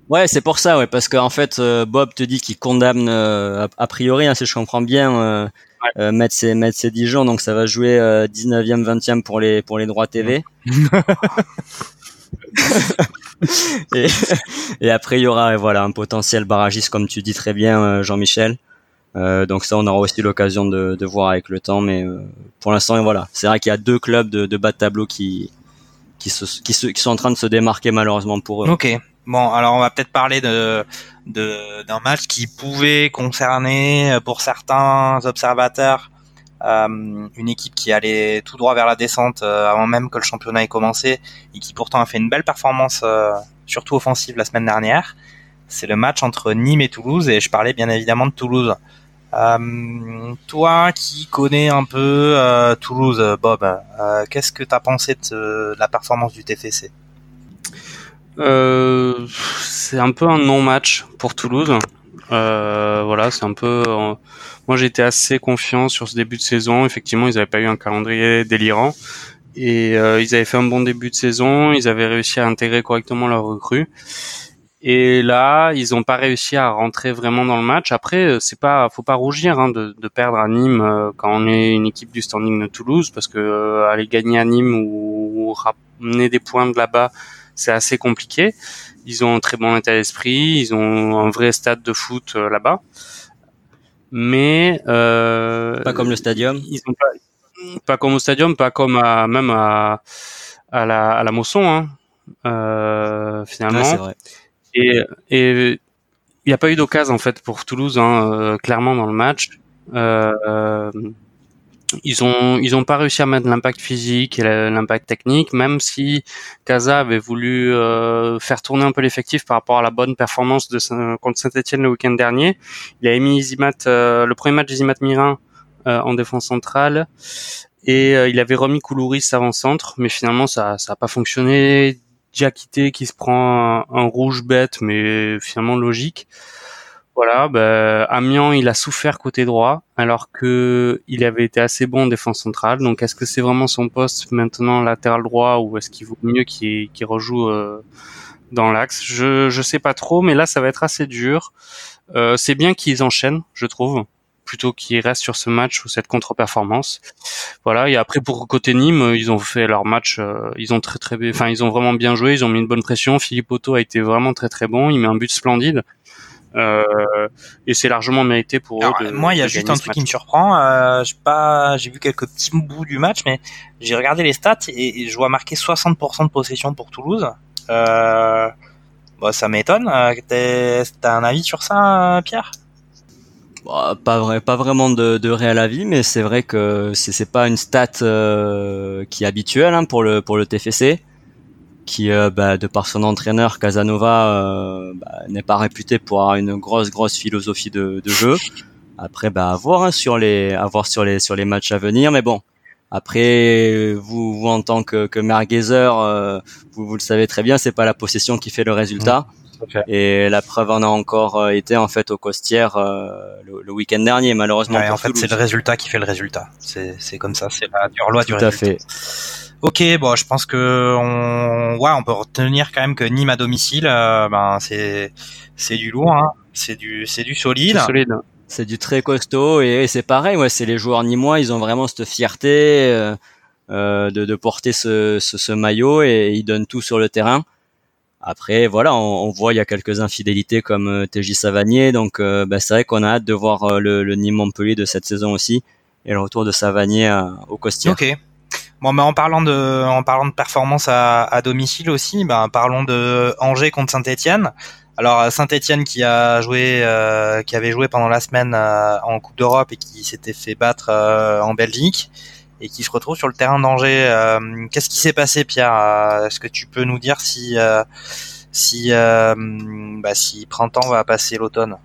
Ouais, c'est pour ça, ouais, parce qu'en fait, euh, Bob te dit qu'il condamne euh, a, a priori, hein, si je comprends bien, euh, Ouais. euh, Metz et Metz et Dijon, donc ça va jouer euh, 19e, 20e pour les pour les droits TV. et, après, il y aura, voilà, un potentiel barragiste, comme tu dis très bien, euh, Jean-Michel. Euh, donc ça, on aura aussi l'occasion de, voir avec le temps, mais euh, pour l'instant, voilà, c'est vrai qu'il y a deux clubs de, bas de tableau qui qui, sont en train de se démarquer malheureusement pour eux. Ok. Bon, alors on va peut-être parler de d'un match qui pouvait concerner pour certains observateurs euh, une équipe qui allait tout droit vers la descente euh, avant même que le championnat ait commencé et qui pourtant a fait une belle performance, euh, surtout offensive la semaine dernière. C'est le match entre Nîmes et Toulouse et je parlais bien évidemment de Toulouse. Euh, toi qui connais un peu euh, Toulouse, Bob, euh, qu'est-ce que tu as pensé de, de la performance du TFC c'est un peu un non-match pour Toulouse. Euh, voilà, c'est un peu. euh, moi, j'étais assez confiant sur ce début de saison. Effectivement, ils n'avaient pas eu un calendrier délirant et euh, ils avaient fait un bon début de saison. Ils avaient réussi à intégrer correctement leurs recrues. Et là, ils n'ont pas réussi à rentrer vraiment dans le match. Après, euh, c'est pas, faut pas rougir hein, de, perdre à Nîmes quand on est une équipe du standing de Toulouse, parce que aller gagner à Nîmes ou, ou ramener des points de là-bas, c'est assez compliqué. Ils ont un très bon état d'esprit, ils ont un vrai stade de foot euh, là-bas, mais euh, Pas comme le stadium. ils ont pas, pas comme au stadium, pas comme à, même à, à la, à la Mosson, hein, euh, finalement. Ouais, c'est vrai. Et et il n'y a pas eu d'occasion en fait pour Toulouse, hein, euh, clairement dans le match. Euh, euh, ils ont ils ont pas réussi à mettre l'impact physique et l'impact technique, même si Casa avait voulu euh, faire tourner un peu l'effectif par rapport à la bonne performance de contre Saint-Etienne le week-end dernier. Il a mis Zimat, euh, le premier match Zimat Mirin euh, en défense centrale et euh, il avait remis Koulouris avant-centre, mais finalement ça ça a pas fonctionné. Diakité qui se prend un rouge bête, mais finalement logique. Voilà, ben, Amiens, il a souffert côté droit, alors que il avait été assez bon en défense centrale. Donc, est-ce que c'est vraiment son poste maintenant latéral droit, ou est-ce qu'il vaut mieux qu'il rejoue euh, dans l'axe? Je je sais pas trop, mais là, ça va être assez dur. Euh, c'est bien qu'ils enchaînent, je trouve, plutôt qu'ils restent sur ce match ou cette contre-performance. Voilà. Et après, pour côté Nîmes, ils ont fait leur match. euh, ils ont très très enfin, ils ont vraiment bien joué. Ils ont mis une bonne pression. Philippe Otto a été vraiment très très bon. Il met un but splendide. Euh, et c'est largement mérité pour Alors, eux. De, moi, il y a juste un truc qui me surprend. Euh, j'ai pas, j'ai vu quelques petits bouts du match, mais j'ai regardé les stats et, et je vois marqué 60% de possession pour Toulouse. Euh, bon, ça m'étonne. Euh, T'as un avis sur ça, Pierre? Bah, pas vrai, pas vraiment de, de réel avis, mais c'est vrai que c'est c'est pas une stat euh, qui est habituelle hein, pour le pour le TFC, qui euh, bah, de par son entraîneur Casanova euh, bah, n'est pas réputé pour avoir une grosse grosse philosophie de, de jeu. Après, bah à voir hein, sur les à voir sur les sur les matchs à venir, mais bon. Après, vous, vous en tant que, que merguezer, euh, vous, vous le savez très bien, c'est pas la possession qui fait le résultat. Et la preuve en a encore euh, été en fait au Costières euh, le, le week-end dernier, malheureusement. Ouais, En fait, c'est le résultat qui fait le résultat. C'est c'est comme ça. C'est la dure loi Tout du à résultat. fait. Ok, bon, je pense que on, ouais, on peut retenir quand même que Nîmes à domicile, euh, ben c'est c'est du lourd, hein. c'est du c'est du solide. C'est solide. C'est du très costaud et, et c'est pareil. Ouais, c'est les joueurs nîmois, ils ont vraiment cette fierté euh, euh, de, de porter ce, ce, ce maillot et ils donnent tout sur le terrain. Après, voilà, on, on voit il y a quelques infidélités comme euh, TJ Savanier, donc euh, bah, c'est vrai qu'on a hâte de voir le, le Nîmes Montpellier de cette saison aussi. et le retour de Savanier au Costier. Ok. Bon, mais en parlant de, en parlant de performance à, à domicile aussi, ben, parlons de Angers contre Saint-Etienne. Alors Saint-Etienne qui a joué, euh, qui avait joué pendant la semaine euh, en Coupe d'Europe et qui s'était fait battre euh, en Belgique et qui se retrouve sur le terrain d'Angers. Qu'est-ce qui s'est passé, Pierre? Est-ce que tu peux nous dire si, si, bah, si printemps va passer l'automne?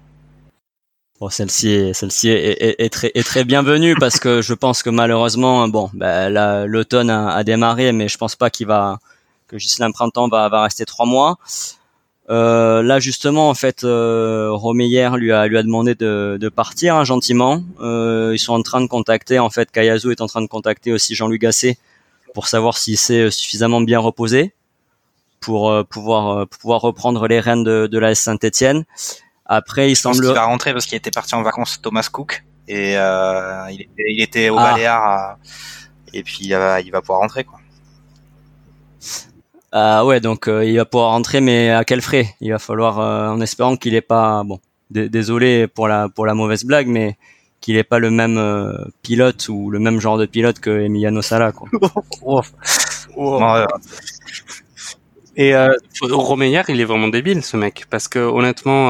Bon, celle-ci est, celle-ci est, est, très, est très bienvenue parce que je pense que malheureusement, bon, bah, l'automne a, a, démarré, mais je pense pas qu'il va, que Gislain Printemps va, va rester trois mois. Euh, là justement en fait euh, Romeyer lui a lui a demandé de, de partir hein, gentiment. Euh, ils sont en train de contacter en fait Kayazu est en train de contacter aussi Jean-Luc Gasset pour savoir s'il s'est suffisamment bien reposé pour euh, pouvoir euh, pouvoir reprendre les rênes de, de la Saint-Étienne. Après il semble qu'il va rentrer parce qu'il était parti en vacances Thomas Cook et il était, il, était, au ah. Baléares et puis il va, il va pouvoir rentrer quoi. Ah ouais, donc euh, il va pouvoir rentrer, mais à quel frais? Il va falloir, euh, en espérant qu'il est pas, bon, désolé pour la pour la mauvaise blague, mais qu'il est pas le même pilote ou le même genre de pilote que Emiliano Sala, quoi. Et euh, Romeyer, il est vraiment débile, ce mec, parce que honnêtement,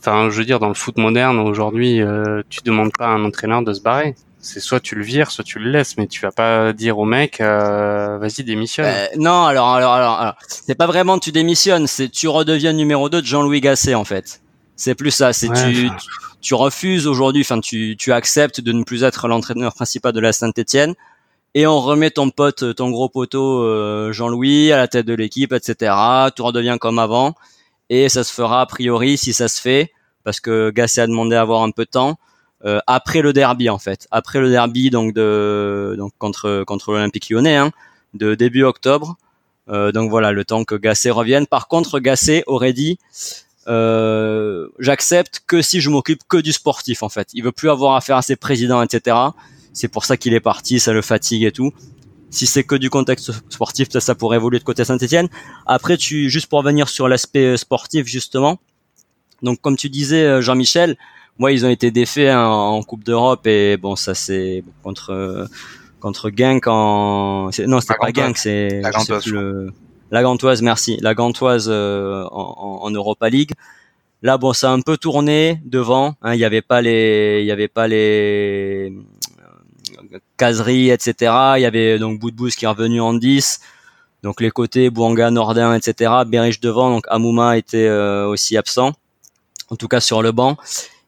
enfin, je veux dire, dans le foot moderne aujourd'hui, tu demandes pas à un entraîneur de se barrer c'est soit tu le vires, soit tu le laisses, mais tu vas pas dire au mec, euh, vas-y démissionne. Euh, non, alors, alors, alors, alors c'est pas vraiment tu démissionnes, c'est tu redeviens numéro 2 de Jean-Louis Gasset en fait. C'est plus ça, c'est tu, tu, refuses aujourd'hui, enfin tu, tu acceptes de ne plus être l'entraîneur principal de la Saint-Étienne et on remet ton pote, ton gros poteau euh, Jean-Louis à la tête de l'équipe, etc. Tu redeviens comme avant et ça se fera a priori si ça se fait parce que Gasset a demandé à avoir un peu de temps euh, après le derby en fait, après le derby donc de donc contre contre l'Olympique Lyonnais hein, de début octobre. Euh, donc voilà, le temps que Gasset revienne. Par contre, Gasset aurait dit euh, j'accepte que si je m'occupe que du sportif en fait. Il veut plus avoir affaire à ses présidents, etc. C'est pour ça qu'il est parti, ça le fatigue et tout. Si c'est que du contexte sportif, ça, pourrait évoluer de côté Saint-Etienne. Après, tu juste pour venir sur l'aspect sportif justement. Donc comme tu disais, Jean-Michel, moi, ils ont été défaits en, Coupe d'Europe et bon, ça c'est contre contre Genk en non, c'était pas Genk, c'est la Gantoise. La Gantoise, merci. La Gantoise euh, en, en, Europa League. Là, bon, ça a un peu tourné devant. Hein, il n'y avait pas les, il y avait pas les euh, caseries, etc. Il y avait donc Boudbouz qui est revenu en 10. Donc les côtés Bouanga, Nordin, etc. Berich devant. Donc Amouma était euh, aussi absent, en tout cas sur le banc.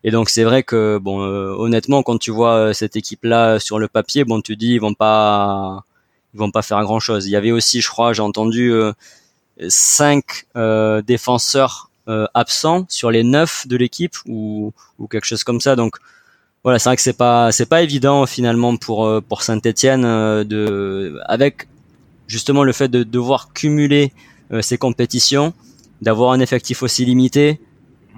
Et donc c'est vrai que bon, euh, honnêtement, quand tu vois euh, cette équipe-là sur le papier, bon, tu dis ils vont pas, ils vont pas faire grand chose. Il y avait aussi, je crois, j'ai entendu euh, cinq défenseurs absents sur les neuf de l'équipe ou, ou quelque chose comme ça. Donc voilà, c'est vrai que c'est pas c'est pas évident finalement pour pour Saint-Étienne de avec justement le fait de devoir cumuler ces compétitions, d'avoir un effectif aussi limité,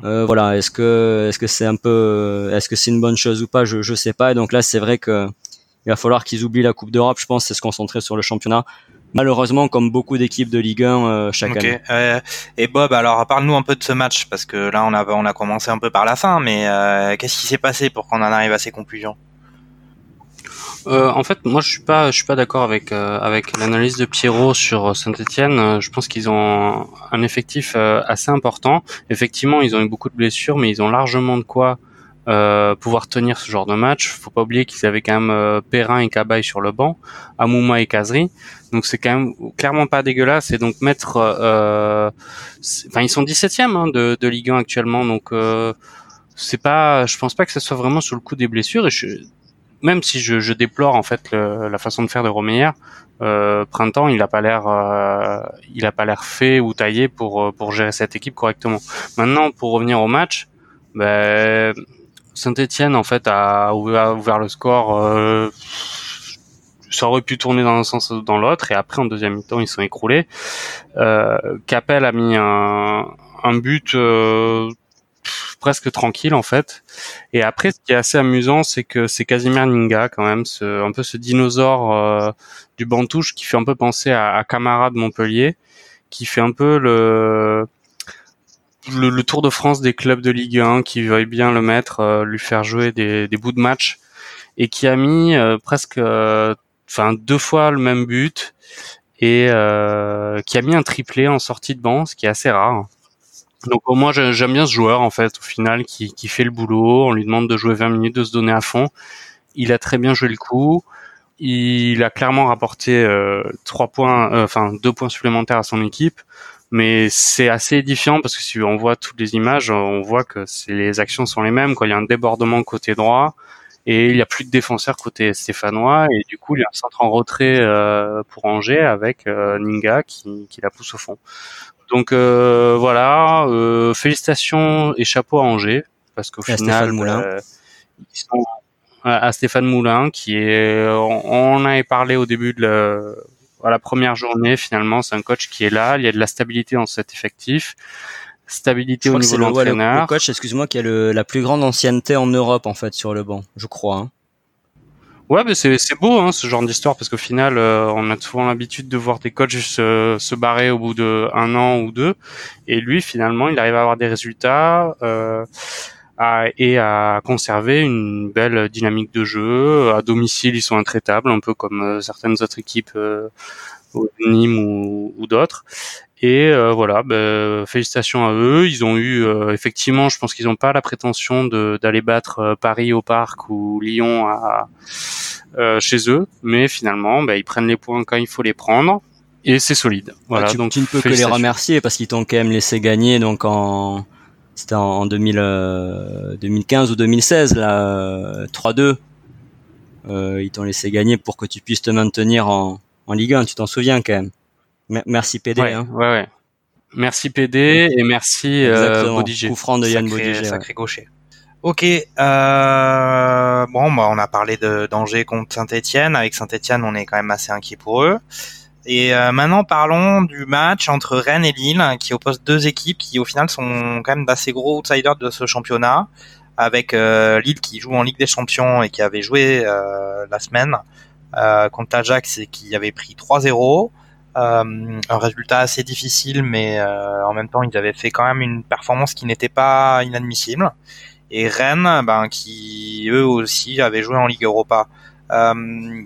euh, voilà, est-ce que est-ce que c'est un peu est-ce que c'est une bonne chose ou pas? Je je sais pas. Et donc là, c'est vrai que il va falloir qu'ils oublient la Coupe d'Europe. Je pense, c'est se concentrer sur le championnat. Malheureusement, comme beaucoup d'équipes de Ligue 1 euh, chaque année. Euh, et Bob, alors parle-nous un peu de ce match parce que là, on a on a commencé un peu par la fin, mais euh, qu'est-ce qui s'est passé pour qu'on en arrive à ces conclusions? Euh, en fait, moi, je suis pas, je suis pas d'accord avec euh, avec l'analyse de Pierrot sur Saint-Etienne. Je pense qu'ils ont un effectif assez important. Effectivement, ils ont eu beaucoup de blessures, mais ils ont largement de quoi pouvoir tenir ce genre de match. Faut pas oublier qu'ils avaient quand même Perrin et Cabaye sur le banc, Amouma et Kazri. Donc c'est quand même clairement pas dégueulasse. Et donc mettre, enfin ils sont 17e hein, de, de Ligue 1 actuellement. Donc c'est pas, je pense pas que ce soit vraiment sur le coup des blessures. Et je, même si je, je déplore en fait la façon de faire de Romeyer, euh, printemps, il a pas l'air, euh, il a pas l'air fait ou taillé pour euh, pour gérer cette équipe correctement. Maintenant, pour revenir au match, ben, Saint-Étienne en fait a ouvert, le score. Euh, ça aurait pu tourner dans un sens ou dans l'autre, et après en deuxième mi-temps, ils sont écroulés. Euh, Capel a mis un, un but euh, presque tranquille en fait. Et après, ce qui est assez amusant, c'est que c'est Casimir Ninga quand même, ce, un peu ce dinosaure euh, du Bantouche qui fait un peu penser à, à Camara de Montpellier, qui fait un peu le, le, Tour de France des clubs de Ligue 1, qui veuille bien le mettre, euh, lui faire jouer des, bouts de match et qui a mis presque, enfin deux fois le même but et qui a mis un triplé en sortie de banc, ce qui est assez rare. Donc moi j'aime bien ce joueur en fait au final qui, fait le boulot, on lui demande de jouer 20 minutes, de se donner à fond. Il a très bien joué le coup. Il a clairement rapporté euh, trois points, euh, deux points supplémentaires à son équipe, mais c'est assez édifiant parce que si on voit toutes les images, on voit que les actions sont les mêmes. Quoi. Il y a un débordement côté droit et il y a plus de défenseurs côté stéphanois et du coup il y a un centre en retrait euh, pour Angers avec Ninga qui, qui la pousse au fond. Donc euh, voilà, euh, félicitations et chapeau à Angers parce qu'au final, Moulin. Euh, ils sont à Stéphane Moulin qui est, on, avait parlé au début de la, première journée. Finalement, c'est un coach qui est là. Il y a de la stabilité dans cet effectif stabilité au niveau de l'entraîneur. Le, coach, excuse-moi, qui a le, la plus grande ancienneté en Europe en fait sur le banc, je crois. Hein. Ouais, mais c'est c'est beau hein, ce genre d'histoire parce qu'au final, euh, on a souvent l'habitude de voir des coachs se, se barrer au bout de un an ou deux, et lui finalement, il arrive à avoir des résultats euh, à, et à conserver une belle dynamique de jeu. À domicile, ils sont intraitables, un peu comme euh, certaines autres équipes. Euh, Nîmes ou, ou d'autres et euh, voilà, bah, félicitations à eux. Ils ont eu euh, effectivement, je pense qu'ils n'ont pas la prétention d'aller battre euh, Paris au parc ou Lyon à, chez eux, mais finalement, bah, ils prennent les points quand il faut les prendre et c'est solide. Voilà, tu, donc tu ne peux que les remercier parce qu'ils t'ont quand même laissé gagner donc en c'était en 2000, 2015 ou 2016 là 3-2. ils t'ont laissé gagner pour que tu puisses te maintenir en, en Ligue 1, tu t'en souviens quand même merci PD. Ouais, hein. ouais, ouais. Merci PD et merci euh. Coup de Yann Bodiger. Sacré gaucher. Ok, euh, bon, bah, on a parlé d'Angers contre Saint-Etienne. Avec Saint-Etienne, on est quand même assez inquiet pour eux. Et euh, maintenant, parlons du match entre Rennes et Lille, qui opposent deux équipes qui, au final, sont quand même d'assez gros outsiders de ce championnat. Avec euh, Lille qui joue en Ligue des Champions et qui avait joué euh, la semaine contre l'Ajax et qui avait pris 3-0. Euh, un résultat assez difficile, mais en même temps, ils avaient fait quand même une performance qui n'était pas inadmissible. Et Rennes, ben, qui eux aussi avaient joué en Ligue Europa. Euh,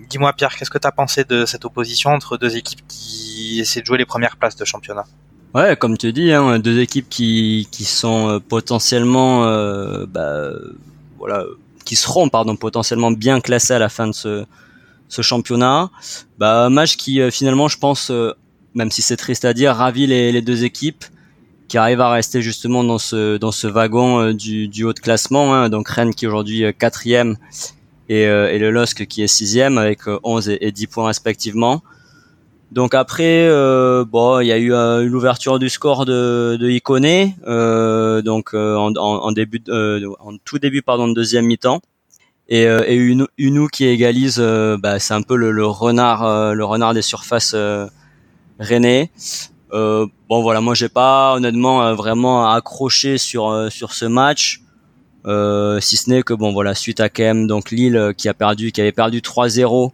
dis-moi Pierre, qu'est-ce que tu as pensé de cette opposition entre deux équipes qui essaient de jouer les premières places de championnat? Ouais, comme tu dis, hein, deux équipes qui, qui sont potentiellement, euh, bah, voilà, qui seront pardon potentiellement bien classées à la fin de ce, ce championnat. Bah, match qui euh, finalement, je pense, euh, même si c'est triste à dire, ravit les, deux équipes qui arrivent à rester justement dans ce dans ce wagon euh, du, du, haut de classement. Hein. Donc Rennes qui est aujourd'hui quatrième et, et, le LOSC qui est sixième avec 11 et, 10 points respectivement. Donc après, bon, il y a eu l'ouverture du score de, de Iconé, donc en, en, début, en tout début pardon de deuxième mi-temps et, euh, et Unou, qui égalise, euh, bah, c'est un peu le, le renard, euh, le renard des surfaces euh, rennais. bon voilà, moi j'ai pas honnêtement vraiment accroché sur sur ce match, si ce n'est que bon voilà suite à quand même donc Lille qui a perdu, qui avait perdu 3-0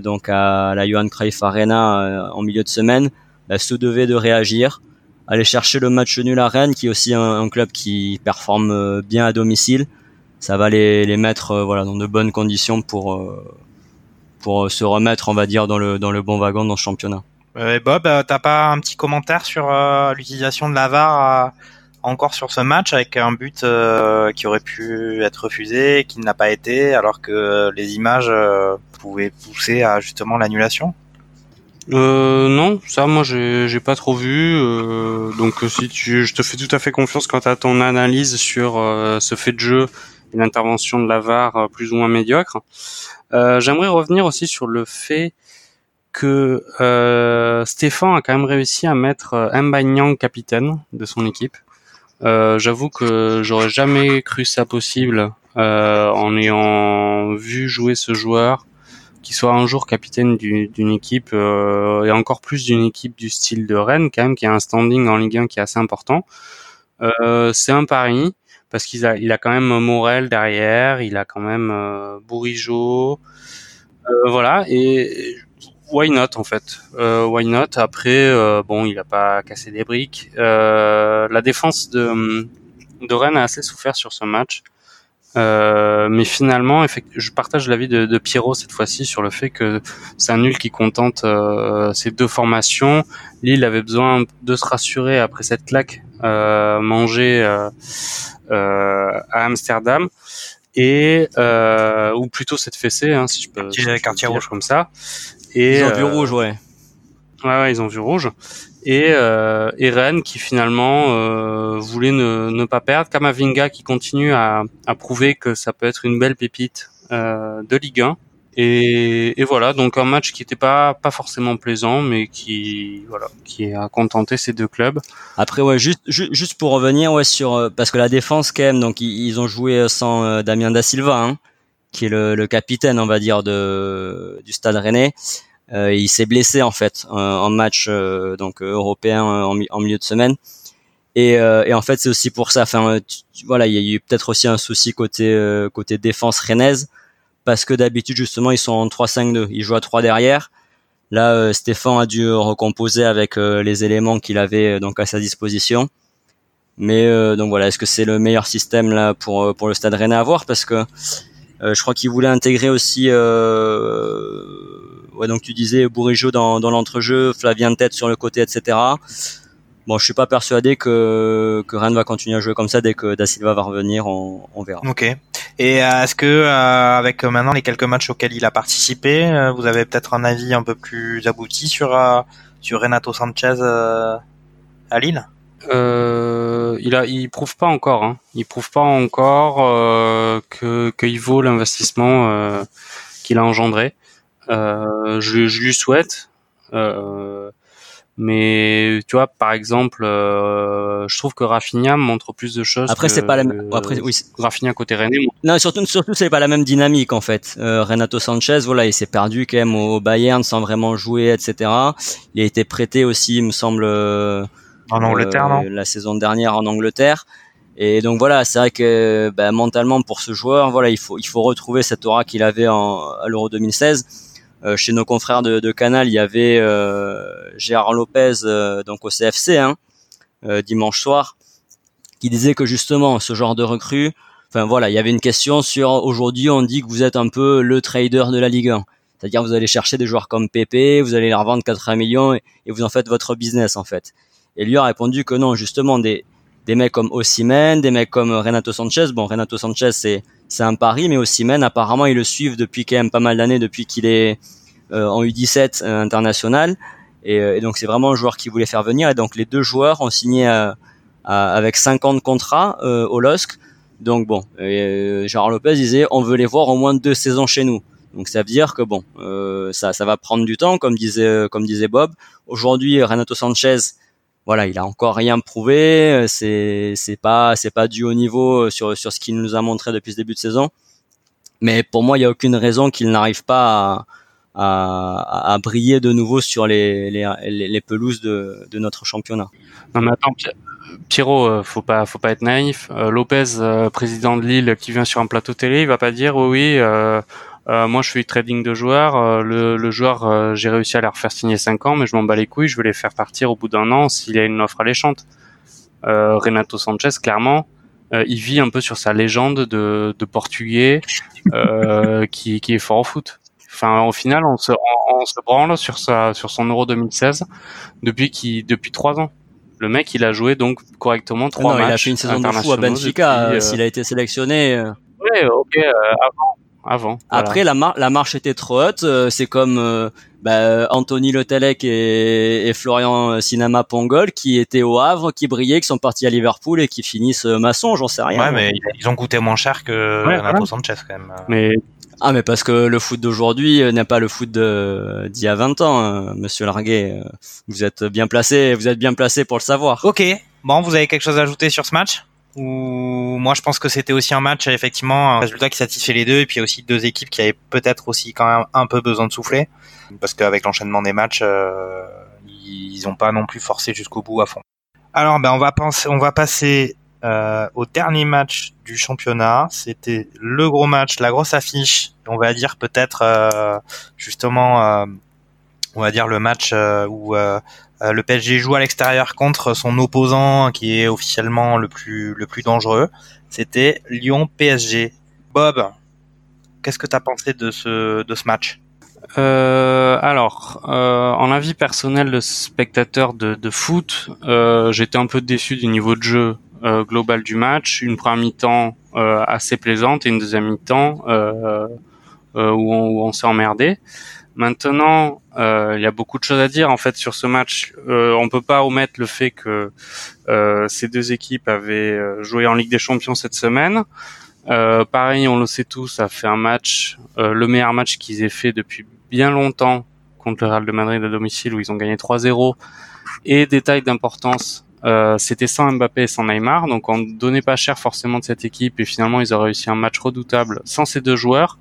donc à la Johan Cruyff Arena en milieu de semaine, bah, se devait de réagir, aller chercher le match nul à Rennes qui est aussi un, un club qui performe bien à domicile ça va les, les mettre euh, voilà dans de bonnes conditions pour euh, pour se remettre, on va dire, dans le dans le bon wagon dans ce championnat. Euh, Bob, t'as pas un petit commentaire sur l'utilisation de l'avare encore sur ce match avec un but qui aurait pu être refusé, qui n'a pas été, alors que les images pouvaient pousser à justement l'annulation euh, non, ça moi j'ai pas trop vu. donc si tu, je te fais tout à fait confiance quant à ton analyse sur ce fait de jeu une intervention de l'avare euh, plus ou moins médiocre. Euh, J'aimerais revenir aussi sur le fait que euh, Stéphane a quand même réussi à mettre euh, Mbanyang capitaine de son équipe. Euh, J'avoue que j'aurais jamais cru ça possible euh, en ayant vu jouer ce joueur, qui soit un jour capitaine d'une équipe euh, et encore plus d'une équipe du style de Rennes, quand même, qui a un standing en Ligue 1 qui est assez important. Euh, C'est un pari parce qu'il a, il a quand même Morel derrière, il a quand même euh, euh, voilà, et why not en fait? Euh, Why not? Après, euh, bon, il a pas cassé des briques. Euh, la défense de, de Rennes a assez souffert sur ce match. Mais finalement, je partage l'avis de, de Pierrot cette fois-ci sur le fait que c'est un nul qui contente ces deux formations. Lille avait besoin de se rassurer après cette claque mangée à Amsterdam et euh, ou plutôt cette fessée, hein, si je peux, si quartier rouge comme ça. Et ils ont vu rouge, ouais. Ouais, ouais, ils ont vu rouge et, euh, et Rennes qui finalement euh, voulait ne, ne, pas perdre. Kamavinga qui continue à, à, prouver que ça peut être une belle pépite euh, de Ligue 1. Et, et, voilà, donc un match qui n'était pas pas forcément plaisant, mais qui voilà, qui a contenté ces deux clubs. Après ouais, juste juste pour revenir ouais sur euh, parce que la défense quand même, donc ils, ont joué sans euh, Damien da Silva, hein, qui est le, le, capitaine on va dire de du Stade Rennais. Euh, il s'est blessé en fait en match euh, donc européen en, en, milieu de semaine. Et, euh, et en fait c'est aussi pour ça. Enfin voilà, il y a eu peut-être aussi un souci côté côté défense rennaise parce que d'habitude justement ils sont en 3-5-2, ils jouent à 3 derrière. Là, Stéphane a dû recomposer avec les éléments qu'il avait donc à sa disposition. Mais donc voilà, est-ce que c'est le meilleur système là pour pour le Stade Rennais à voir? Parce que je crois qu'il voulait intégrer aussi ouais, donc tu disais Bourigeau dans, dans l'entrejeu, Flavien Tête sur le côté, etc. Bon, je suis pas persuadé que, que Rennes va continuer à jouer comme ça dès que Da Silva va revenir, on, on verra. Ok. Et euh, est-ce que euh, avec maintenant les quelques matchs auxquels il a participé, euh, vous avez peut-être un avis un peu plus abouti sur sur Renato Sanchez à Lille? Euh, il a, il prouve pas encore. Hein. Il prouve pas encore euh, que qu'il vaut l'investissement qu'il a engendré. Euh, je, je, lui souhaite. Euh, mais tu vois, par exemple, euh, je trouve que Rafinha montre plus de choses. Après, c'est pas la même. Après, oui. Rafinha côté René. Non, surtout, surtout, c'est pas la même dynamique en fait. Euh, Renato Sanchez, voilà, il s'est perdu quand même au Bayern sans vraiment jouer, etc. Il a été prêté aussi, il me semble. En Angleterre, non La saison dernière en Angleterre. Et donc voilà, c'est vrai que ben, mentalement pour ce joueur, voilà, il faut il faut retrouver cette aura qu'il avait en, à l'Euro 2016 euh, chez nos confrères de, de, Canal, il y avait euh, Gérard Lopez, euh, donc au CFC, hein, dimanche soir, qui disait que justement ce genre de recrue, enfin voilà, il y avait une question sur aujourd'hui, on dit que vous êtes un peu le trader de la Ligue 1. C'est-à-dire vous allez chercher des joueurs comme Pepe, vous allez les revendre 80 millions et, vous en faites votre business en fait. Et lui a répondu que non, justement des des mecs comme Osimhen, des mecs comme Renato Sanchez. Bon, Renato Sanchez c'est c'est un pari, mais Osimhen apparemment ils le suivent depuis quand même pas mal d'années, depuis qu'il est euh, en U17 euh, international. Euh, et, donc c'est vraiment un joueur qui voulait faire venir. Et donc les deux joueurs ont signé avec 50 contrats au LOSC. Donc bon, Gérard Lopez disait on veut les voir au moins deux saisons chez nous. Donc ça veut dire que bon, ça, ça va prendre du temps, comme disait, comme disait Bob. Aujourd'hui, Renato Sanchez, voilà, il a encore rien prouvé. C'est c'est pas c'est pas du haut niveau sur sur ce qu'il nous a montré depuis ce début de saison. Mais pour moi, il y a aucune raison qu'il n'arrive pas à, à, à, briller de nouveau sur les, les, les pelouses de, de, notre championnat. Non mais attends, Pierrot, euh, faut pas, faut pas être naïf. Euh, Lopez, euh, président de Lille, qui vient sur un plateau télé, il va pas dire oui, euh, moi je fais du trading de joueurs. le, le, joueur, j'ai réussi à leur faire signer 5 ans, mais je m'en bats les couilles, je vais les faire partir au bout d'un an s'il a une offre alléchante. Renato Sanchez, clairement, il vit un peu sur sa légende de, de portugais qui, qui est fort au foot. Enfin, au final, on se, on, se branle sur sa, sur son Euro 2016 depuis qui, depuis trois ans. Le mec, il a joué donc correctement trois matchs. Il a fait une saison de fou à Benfica. Euh, s'il a été sélectionné. Euh. Ouais, ok, euh, avant. Après, la, la marche était trop haute. C'est comme bah, Anthony Letelec et, et Florian Cinema Pongol qui étaient au Havre, qui brillaient, qui sont partis à Liverpool et qui finissent maçon, j'en sais rien. Ouais, mais ils ont coûté moins cher que ouais, Sanchez quand même. Mais ah mais parce que le foot d'aujourd'hui euh, n'est pas le foot d'il y a 20 ans, hein, Monsieur Larguet. Euh, vous êtes bien placé, vous êtes bien placé pour le savoir. Ok. Bon, vous avez quelque chose à ajouter sur ce match? Ou moi je pense que c'était aussi un match effectivement un résultat qui satisfait les deux et puis aussi deux équipes qui avaient peut-être aussi quand même un peu besoin de souffler parce qu'avec l'enchaînement des matchs, euh, ils ont pas non plus forcé jusqu'au bout à fond. Alors ben on va penser, on va passer euh, au dernier match du championnat. C'était le gros match, la grosse affiche. On va dire peut-être euh, justement, euh, on va dire le match où le PSG joue à l'extérieur contre son opposant qui est officiellement le plus le plus dangereux. C'était Lyon PSG. Bob, qu'est-ce que tu as pensé de ce, de ce match? Euh, alors, euh, en avis personnel de spectateur de, de foot, euh, j'étais un peu déçu du niveau de jeu euh, global du match. Une première mi-temps euh, assez plaisante et une deuxième mi-temps euh, où on, où on s'est emmerdé. Maintenant, il y a beaucoup de choses à dire en fait sur ce match. on peut pas omettre le fait que ces deux équipes avaient joué en Ligue des Champions cette semaine. Euh, pareil, on le sait tous, ça fait un match, euh, le meilleur match qu'ils aient fait depuis bien longtemps contre le Real de Madrid à domicile où ils ont gagné 3-0. Et détail d'importance, euh, c'était sans Mbappé et sans Neymar, donc on donnait pas cher forcément de cette équipe et finalement ils ont réussi un match redoutable sans ces deux joueurs.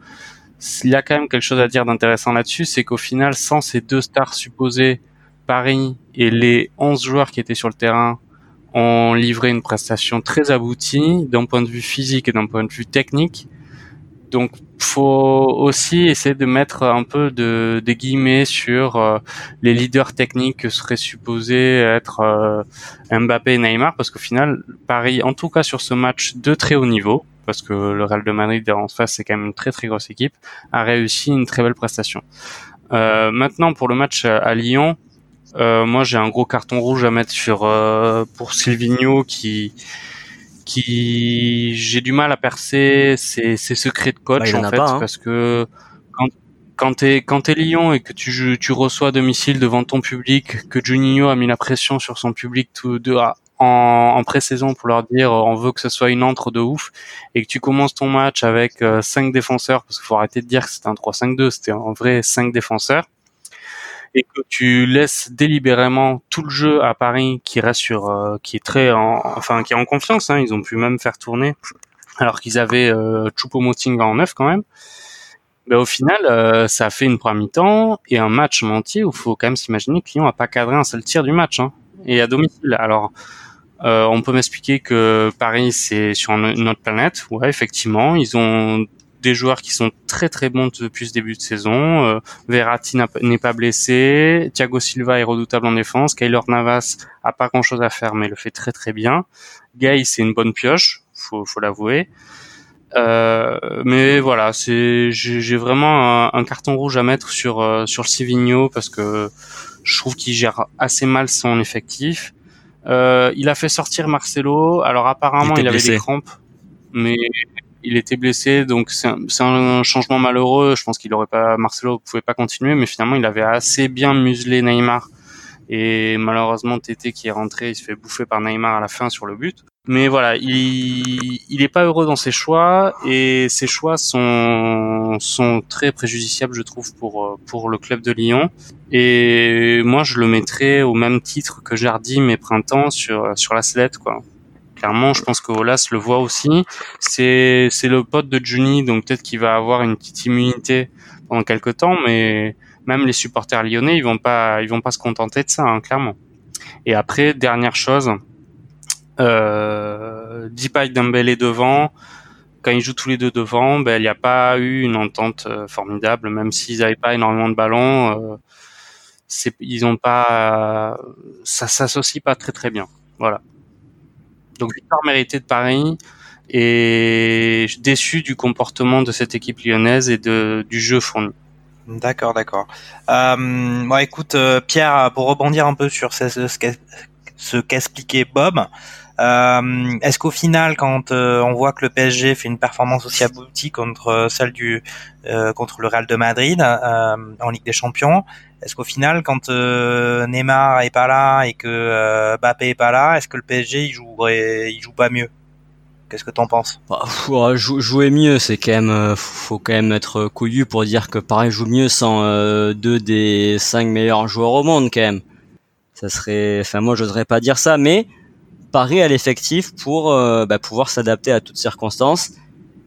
Il y a quand même quelque chose à dire d'intéressant là-dessus, c'est qu'au final, sans ces deux stars supposées, Paris et les 11 joueurs qui étaient sur le terrain ont livré une prestation très aboutie d'un point de vue physique et d'un point de vue technique. Donc, faut aussi essayer de mettre un peu de des guillemets sur euh, les leaders techniques que seraient supposés être euh, Mbappé et Neymar, parce qu'au final, Paris, en tout cas sur ce match de très haut niveau, parce que le Real de Madrid en face c'est quand même une très très grosse équipe, a réussi une très belle prestation. Euh, maintenant pour le match à Lyon, euh, moi, j'ai un gros carton rouge à mettre sur euh, pour Silvino qui qui j'ai du mal à percer ses, ses secrets de coach Bah, en fait pas, hein. parce que quand quand t'es quand t'es Lyon et que tu tu reçois à domicile devant ton public que Juninho a mis la pression sur son public tout de en, en pré-saison pour leur dire euh, on veut que ce soit une entre de ouf et que tu commences ton match avec euh, cinq défenseurs parce qu'il faut arrêter de dire que c'était un 3-5-2 c'était en vrai cinq défenseurs et que tu laisses délibérément tout le jeu à Paris qui reste euh, qui est très en, enfin qui est en confiance hein, ils ont pu même faire tourner alors qu'ils avaient euh, Choupo-Moting en neuf quand même. Ben, au final euh, ça a fait une première mi-temps et un match entier où il faut quand même s'imaginer que Lyon a pas cadré un seul tir du match hein, et à domicile. Alors euh, on peut m'expliquer que Paris c'est sur un- une autre planète ouais effectivement ils ont des joueurs qui sont très très bons depuis ce début de saison euh, Verratti n'est pas blessé, Thiago Silva est redoutable en défense, Kaylor Navas a pas grand chose à faire mais le fait très très bien. Gay c'est une bonne pioche, faut, faut l'avouer. Euh, mais voilà, c'est j'ai vraiment un, un carton rouge à mettre sur euh, sur Sivigno parce que je trouve qu'il gère assez mal son effectif. Euh, il a fait sortir Marcelo. Alors apparemment Il avait blessé. des crampes, mais il était blessé, donc c'est un, c'est un changement malheureux. Je pense qu'il aurait pas Marcelo pouvait pas continuer, mais finalement il avait assez bien muselé Neymar. Et malheureusement Tété qui est rentré, il se fait bouffer par Neymar à la fin sur le but. Mais voilà, il il est pas heureux dans ses choix et ses choix sont sont très préjudiciables, je trouve, pour pour le club de Lyon. Et moi, je le mettrais au même titre que Jardim et Printemps sur sur la sellette, quoi. Clairement, je pense que Olas le voit aussi. C'est c'est le pote de Juni, donc peut-être qu'il va avoir une petite immunité pendant quelques temps, mais même les supporters lyonnais, ils vont pas ils vont pas se contenter de ça, hein, clairement. Et après, dernière chose, euh, Depay Dembélé devant. Quand ils jouent tous les deux devant, ben il n'y a pas eu une entente euh, formidable, même s'ils n'avaient pas énormément de ballons. Euh, ils ont pas, ça s'associe pas très très bien. Voilà. Donc victoire méritée de Paris et déçu du comportement de cette équipe lyonnaise et de du jeu fourni. D'accord, d'accord. Euh, écoute, euh, Pierre, pour rebondir un peu sur ce, ce, qu'a- ce qu'expliquait Bob, euh, est-ce qu'au final, quand euh, on voit que le PSG fait une performance aussi aboutie contre euh, celle du euh, contre le Real de Madrid euh, en Ligue des Champions, est-ce qu'au final, quand euh, Neymar est pas là et que Mbappé est pas là, est-ce que le PSG il jouerait, il joue pas mieux? Qu'est-ce que t'en penses? Bah, jou- jouer mieux, c'est quand même, faut quand même être couillu pour dire que Paris joue mieux sans deux des cinq meilleurs joueurs au monde quand même. Ça serait, enfin moi j'oserais pas dire ça, mais Paris a l'effectif pour euh, bah, pouvoir s'adapter à toutes circonstances.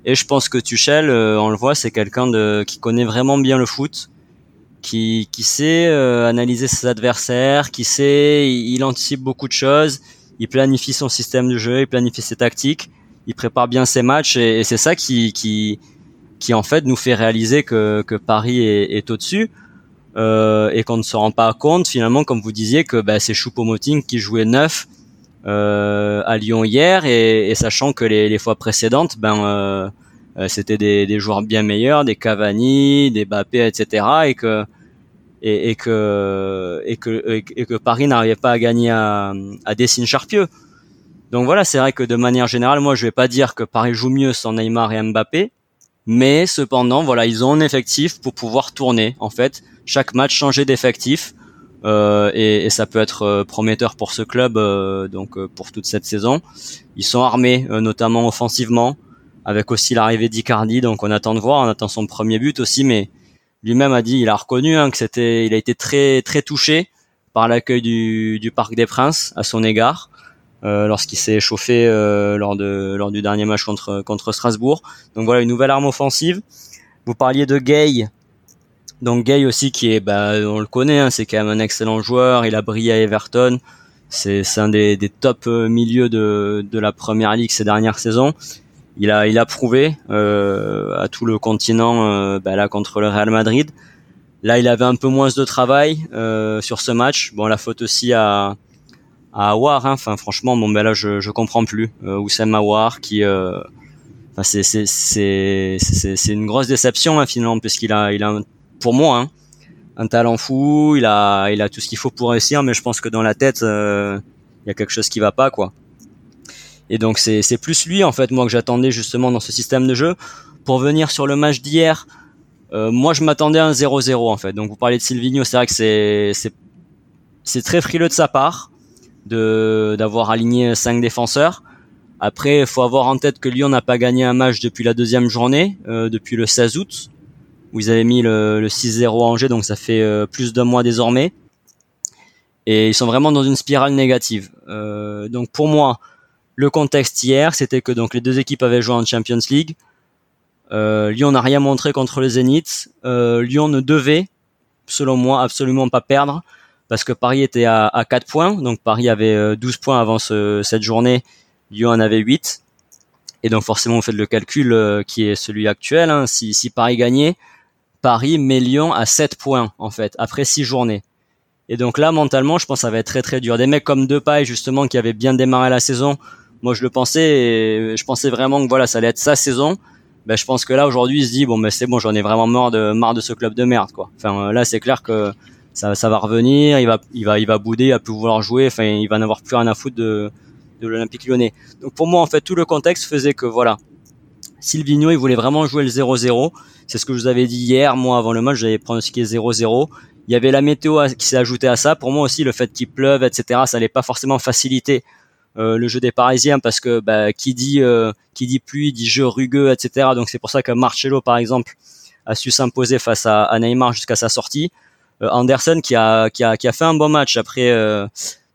Et je pense que Tuchel, euh, on le voit, c'est quelqu'un de qui connaît vraiment bien le foot, qui qui sait euh, analyser ses adversaires, qui sait, il, anticipe beaucoup de choses, il planifie son système de jeu, il planifie ses tactiques il prépare bien ses matchs et, c'est ça qui, qui, qui en fait nous fait réaliser que, que Paris est, est au-dessus euh, et qu'on ne se rend pas compte finalement, comme vous disiez, que bah, c'est Choupo-Moting qui jouait neuf à Lyon hier et, et sachant que les, les fois précédentes, ben euh, c'était des, des, joueurs bien meilleurs, des Cavani, des Mbappé, etc. Et que et, et que et que et que Paris n'arrivait pas à gagner à, à Dessine Charpieux. Donc voilà, c'est vrai que de manière générale, moi je vais pas dire que Paris joue mieux sans Neymar et Mbappé, mais cependant, voilà, ils ont un effectif pour pouvoir tourner. En fait, chaque match changer d'effectif. Euh, et, et, ça peut être euh, prometteur pour ce club euh, donc pour toute cette saison. Ils sont armés, notamment offensivement, avec aussi l'arrivée d'Icardi. Donc on attend de voir, on attend son premier but aussi, mais lui-même a dit, il a reconnu hein, que c'était, il a été très très touché par l'accueil du, du Parc des Princes à son égard. Euh, lorsqu'il s'est chauffé euh, lors de lors du dernier match contre contre Strasbourg. Donc voilà une nouvelle arme offensive. Vous parliez de Gay. Donc Gay aussi qui est, bah, on le connaît, hein, c'est quand même un excellent joueur. Il a brillé à Everton. C'est un des, des top euh, milieux de, de la première ligue ces dernières saisons. Il a il a prouvé euh, à tout le continent euh, bah, là contre le Real Madrid. Là, il avait un peu moins de travail euh, sur ce match. Bon, la faute aussi à à Awar. Hein. Enfin, franchement, bon, ben là, je, je comprends plus. Euh, Oussem Awar qui, euh, enfin, c'est c'est c'est c'est une grosse déception hein, finalement, puisqu'il a il a pour moi hein, un talent fou. Il a il a tout ce qu'il faut pour réussir, mais je pense que dans la tête, euh, il y a quelque chose qui va pas, quoi. Et donc c'est c'est plus lui en fait moi que j'attendais justement dans ce système de jeu pour venir sur le match d'hier. Euh, moi, je m'attendais à un 0-0 en fait. Donc, vous parlez de Silvino, c'est vrai que c'est c'est c'est très frileux de sa part de d'avoir aligné cinq défenseurs. Après, il faut avoir en tête que Lyon n'a pas gagné un match depuis la deuxième journée, euh, depuis le 16 août, où ils avaient mis le, le 6-0 à Angers, donc ça fait euh, plus d'un mois désormais. Et ils sont vraiment dans une spirale négative. Euh, donc pour moi, le contexte hier, c'était que donc les deux équipes avaient joué en Champions League. Euh, Lyon n'a rien montré contre le Zénith. Lyon ne devait, selon moi, absolument pas perdre parce que Paris était à, à 4 points, donc Paris avait 12 euh, points avant ce, cette journée, Lyon en avait 8, et donc forcément on fait le calcul qui est celui actuel, hein. si Paris gagnait, Paris met Lyon à 7 points en fait, après 6 journées. Et donc là, mentalement, je pense que ça va être très très dur. Des mecs comme Depay, justement, qui avaient bien démarré la saison, moi je le pensais, et je pensais vraiment que voilà, ça allait être sa saison. Ben, je pense que là aujourd'hui, il se dit bon, ben c'est bon, j'en ai vraiment marre de marre de ce club de merde, quoi. Enfin là, c'est clair que ça, ça va revenir, il va, il va, il va bouder, il va plus vouloir jouer, enfin, il va n'avoir plus rien à foutre de, de l'Olympique Lyonnais. Donc pour moi, en fait, tout le contexte faisait que voilà, Silvino, il voulait vraiment jouer le 0-0. C'est ce que je vous avais dit hier, moi, avant le match, j'avais pronostiqué 0-0. Il y avait la météo qui s'est ajoutée à ça. Pour moi aussi, le fait qu'il pleuve, etc., ça n'allait pas forcément faciliter euh, le jeu des Parisiens parce que bah, qui dit euh, qui dit pluie dit jeu rugueux, etc. Donc c'est pour ça que Marcello, par exemple, a su s'imposer face à, Neymar jusqu'à sa sortie. Euh, Anderson qui a, qui a, qui a fait un bon match après.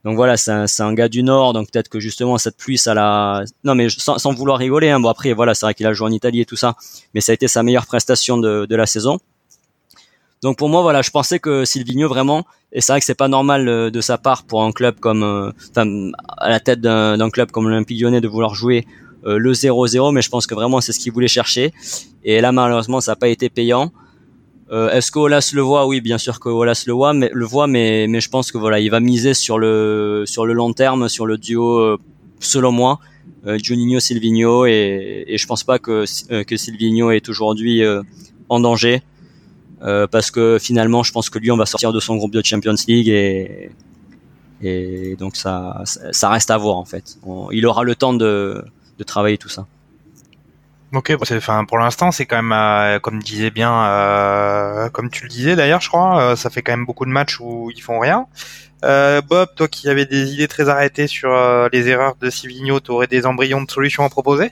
Euh, donc voilà, c'est un, gars du Nord, donc peut-être que justement cette pluie, ça l'a. Non, mais sans, sans vouloir rigoler, hein, bon après voilà, c'est vrai qu'il a joué en Italie et tout ça, mais ça a été sa meilleure prestation de, la saison. Donc pour moi, voilà, je pensais que Silvino vraiment, et c'est vrai que c'est pas normal euh, de sa part pour un club comme, enfin, à la tête d'un club comme l'Olympique Lyonnais de vouloir jouer le 0-0, mais je pense que vraiment c'est ce qu'il voulait chercher. Et là, malheureusement, ça n'a pas été payant. Euh, Est-ce que Olas le voit? Oui, bien sûr que Olas le voit, mais le voit, mais mais je pense que voilà, il va miser sur le sur le long terme, sur le duo, euh, selon moi, euh, Juninho Silvino, et, et je pense pas que euh, que Silvino est aujourd'hui euh, en danger, parce que finalement, je pense que lui, on va sortir de son groupe de Champions League et et donc ça ça reste à voir en fait. il aura le temps de de travailler tout ça. Ok, enfin pour l'instant c'est quand même, euh, comme disait bien, euh, comme tu le disais d'ailleurs, je crois, euh, ça fait quand même beaucoup de matchs où ils font rien. Bob, toi qui avais des idées très arrêtées sur les erreurs de Sivigno, tu aurais des embryons de solutions à proposer?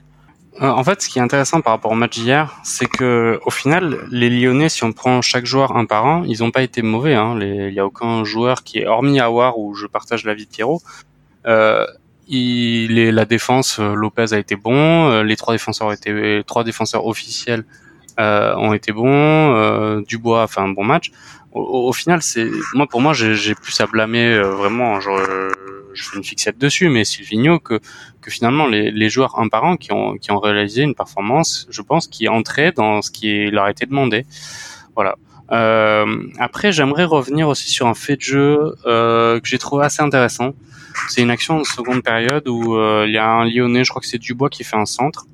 En fait, ce qui est intéressant par rapport au match d'hier, c'est que au final, les Lyonnais, si on prend chaque joueur un par un, ils n'ont pas été mauvais. Hein. Il n'y a aucun joueur qui est hormis Awar où je partage l'avis de Pierrot. Euh, il est, la défense, euh, Lopez a été bon, euh, les trois défenseurs été, trois défenseurs officiels euh, ont été bons, euh, Dubois a fait un bon match. Au, au final, c'est moi pour moi, j'ai plus à blâmer vraiment. Je, je, fais une fixette dessus, mais Silvino que que finalement les, les joueurs un par un qui ont qui ont réalisé une performance, je pense, qui entrait dans ce qui leur a été demandé. Voilà. Euh, après, j'aimerais revenir aussi sur un fait de jeu euh, que j'ai trouvé assez intéressant. C'est une action en seconde période où euh, il y a un Lyonnais, je crois que c'est Dubois qui fait un centre.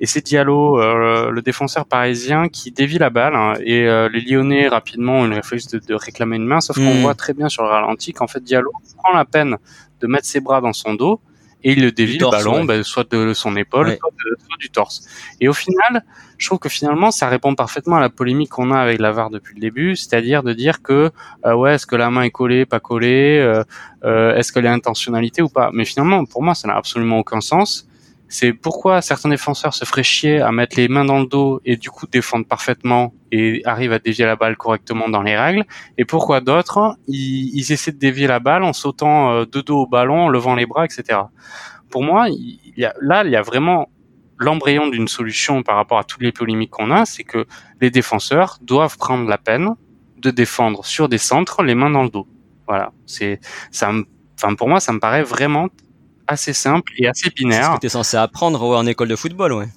et c'est Diallo, euh, le défenseur parisien, qui dévie la balle. Hein, et euh, les Lyonnais rapidement ont une réflexe de, réclamer une main, sauf qu'on hmm. voit très bien sur le ralenti qu'en fait Diallo prend la peine de mettre ses bras dans son dos et il le dévie le ballon, bah, soit de son épaule, soit, du torse. Et au final, je trouve que finalement, ça répond parfaitement à la polémique qu'on a avec la VAR depuis le début, c'est-à-dire de dire que euh, ouais, est-ce que la main est collée, pas collée, euh, euh, est-ce qu'elle a intentionnalité ou pas. Mais finalement, pour moi, ça n'a absolument aucun sens. C'est pourquoi certains défenseurs se feraient chier à mettre les mains dans le dos et du coup défendent parfaitement et arrivent à dévier la balle correctement dans les règles. Et pourquoi d'autres, ils, essaient de dévier la balle en sautant de dos au ballon, en levant les bras, etc. Pour moi, il y a, là, il y a vraiment l'embryon d'une solution par rapport à toutes les polémiques qu'on a, c'est que les défenseurs doivent prendre la peine de défendre sur des centres les mains dans le dos. Voilà, c'est ça. Enfin, pour moi, ça me paraît vraiment assez simple et assez binaire. C'est ce que tu es censé apprendre en école de football, ouais.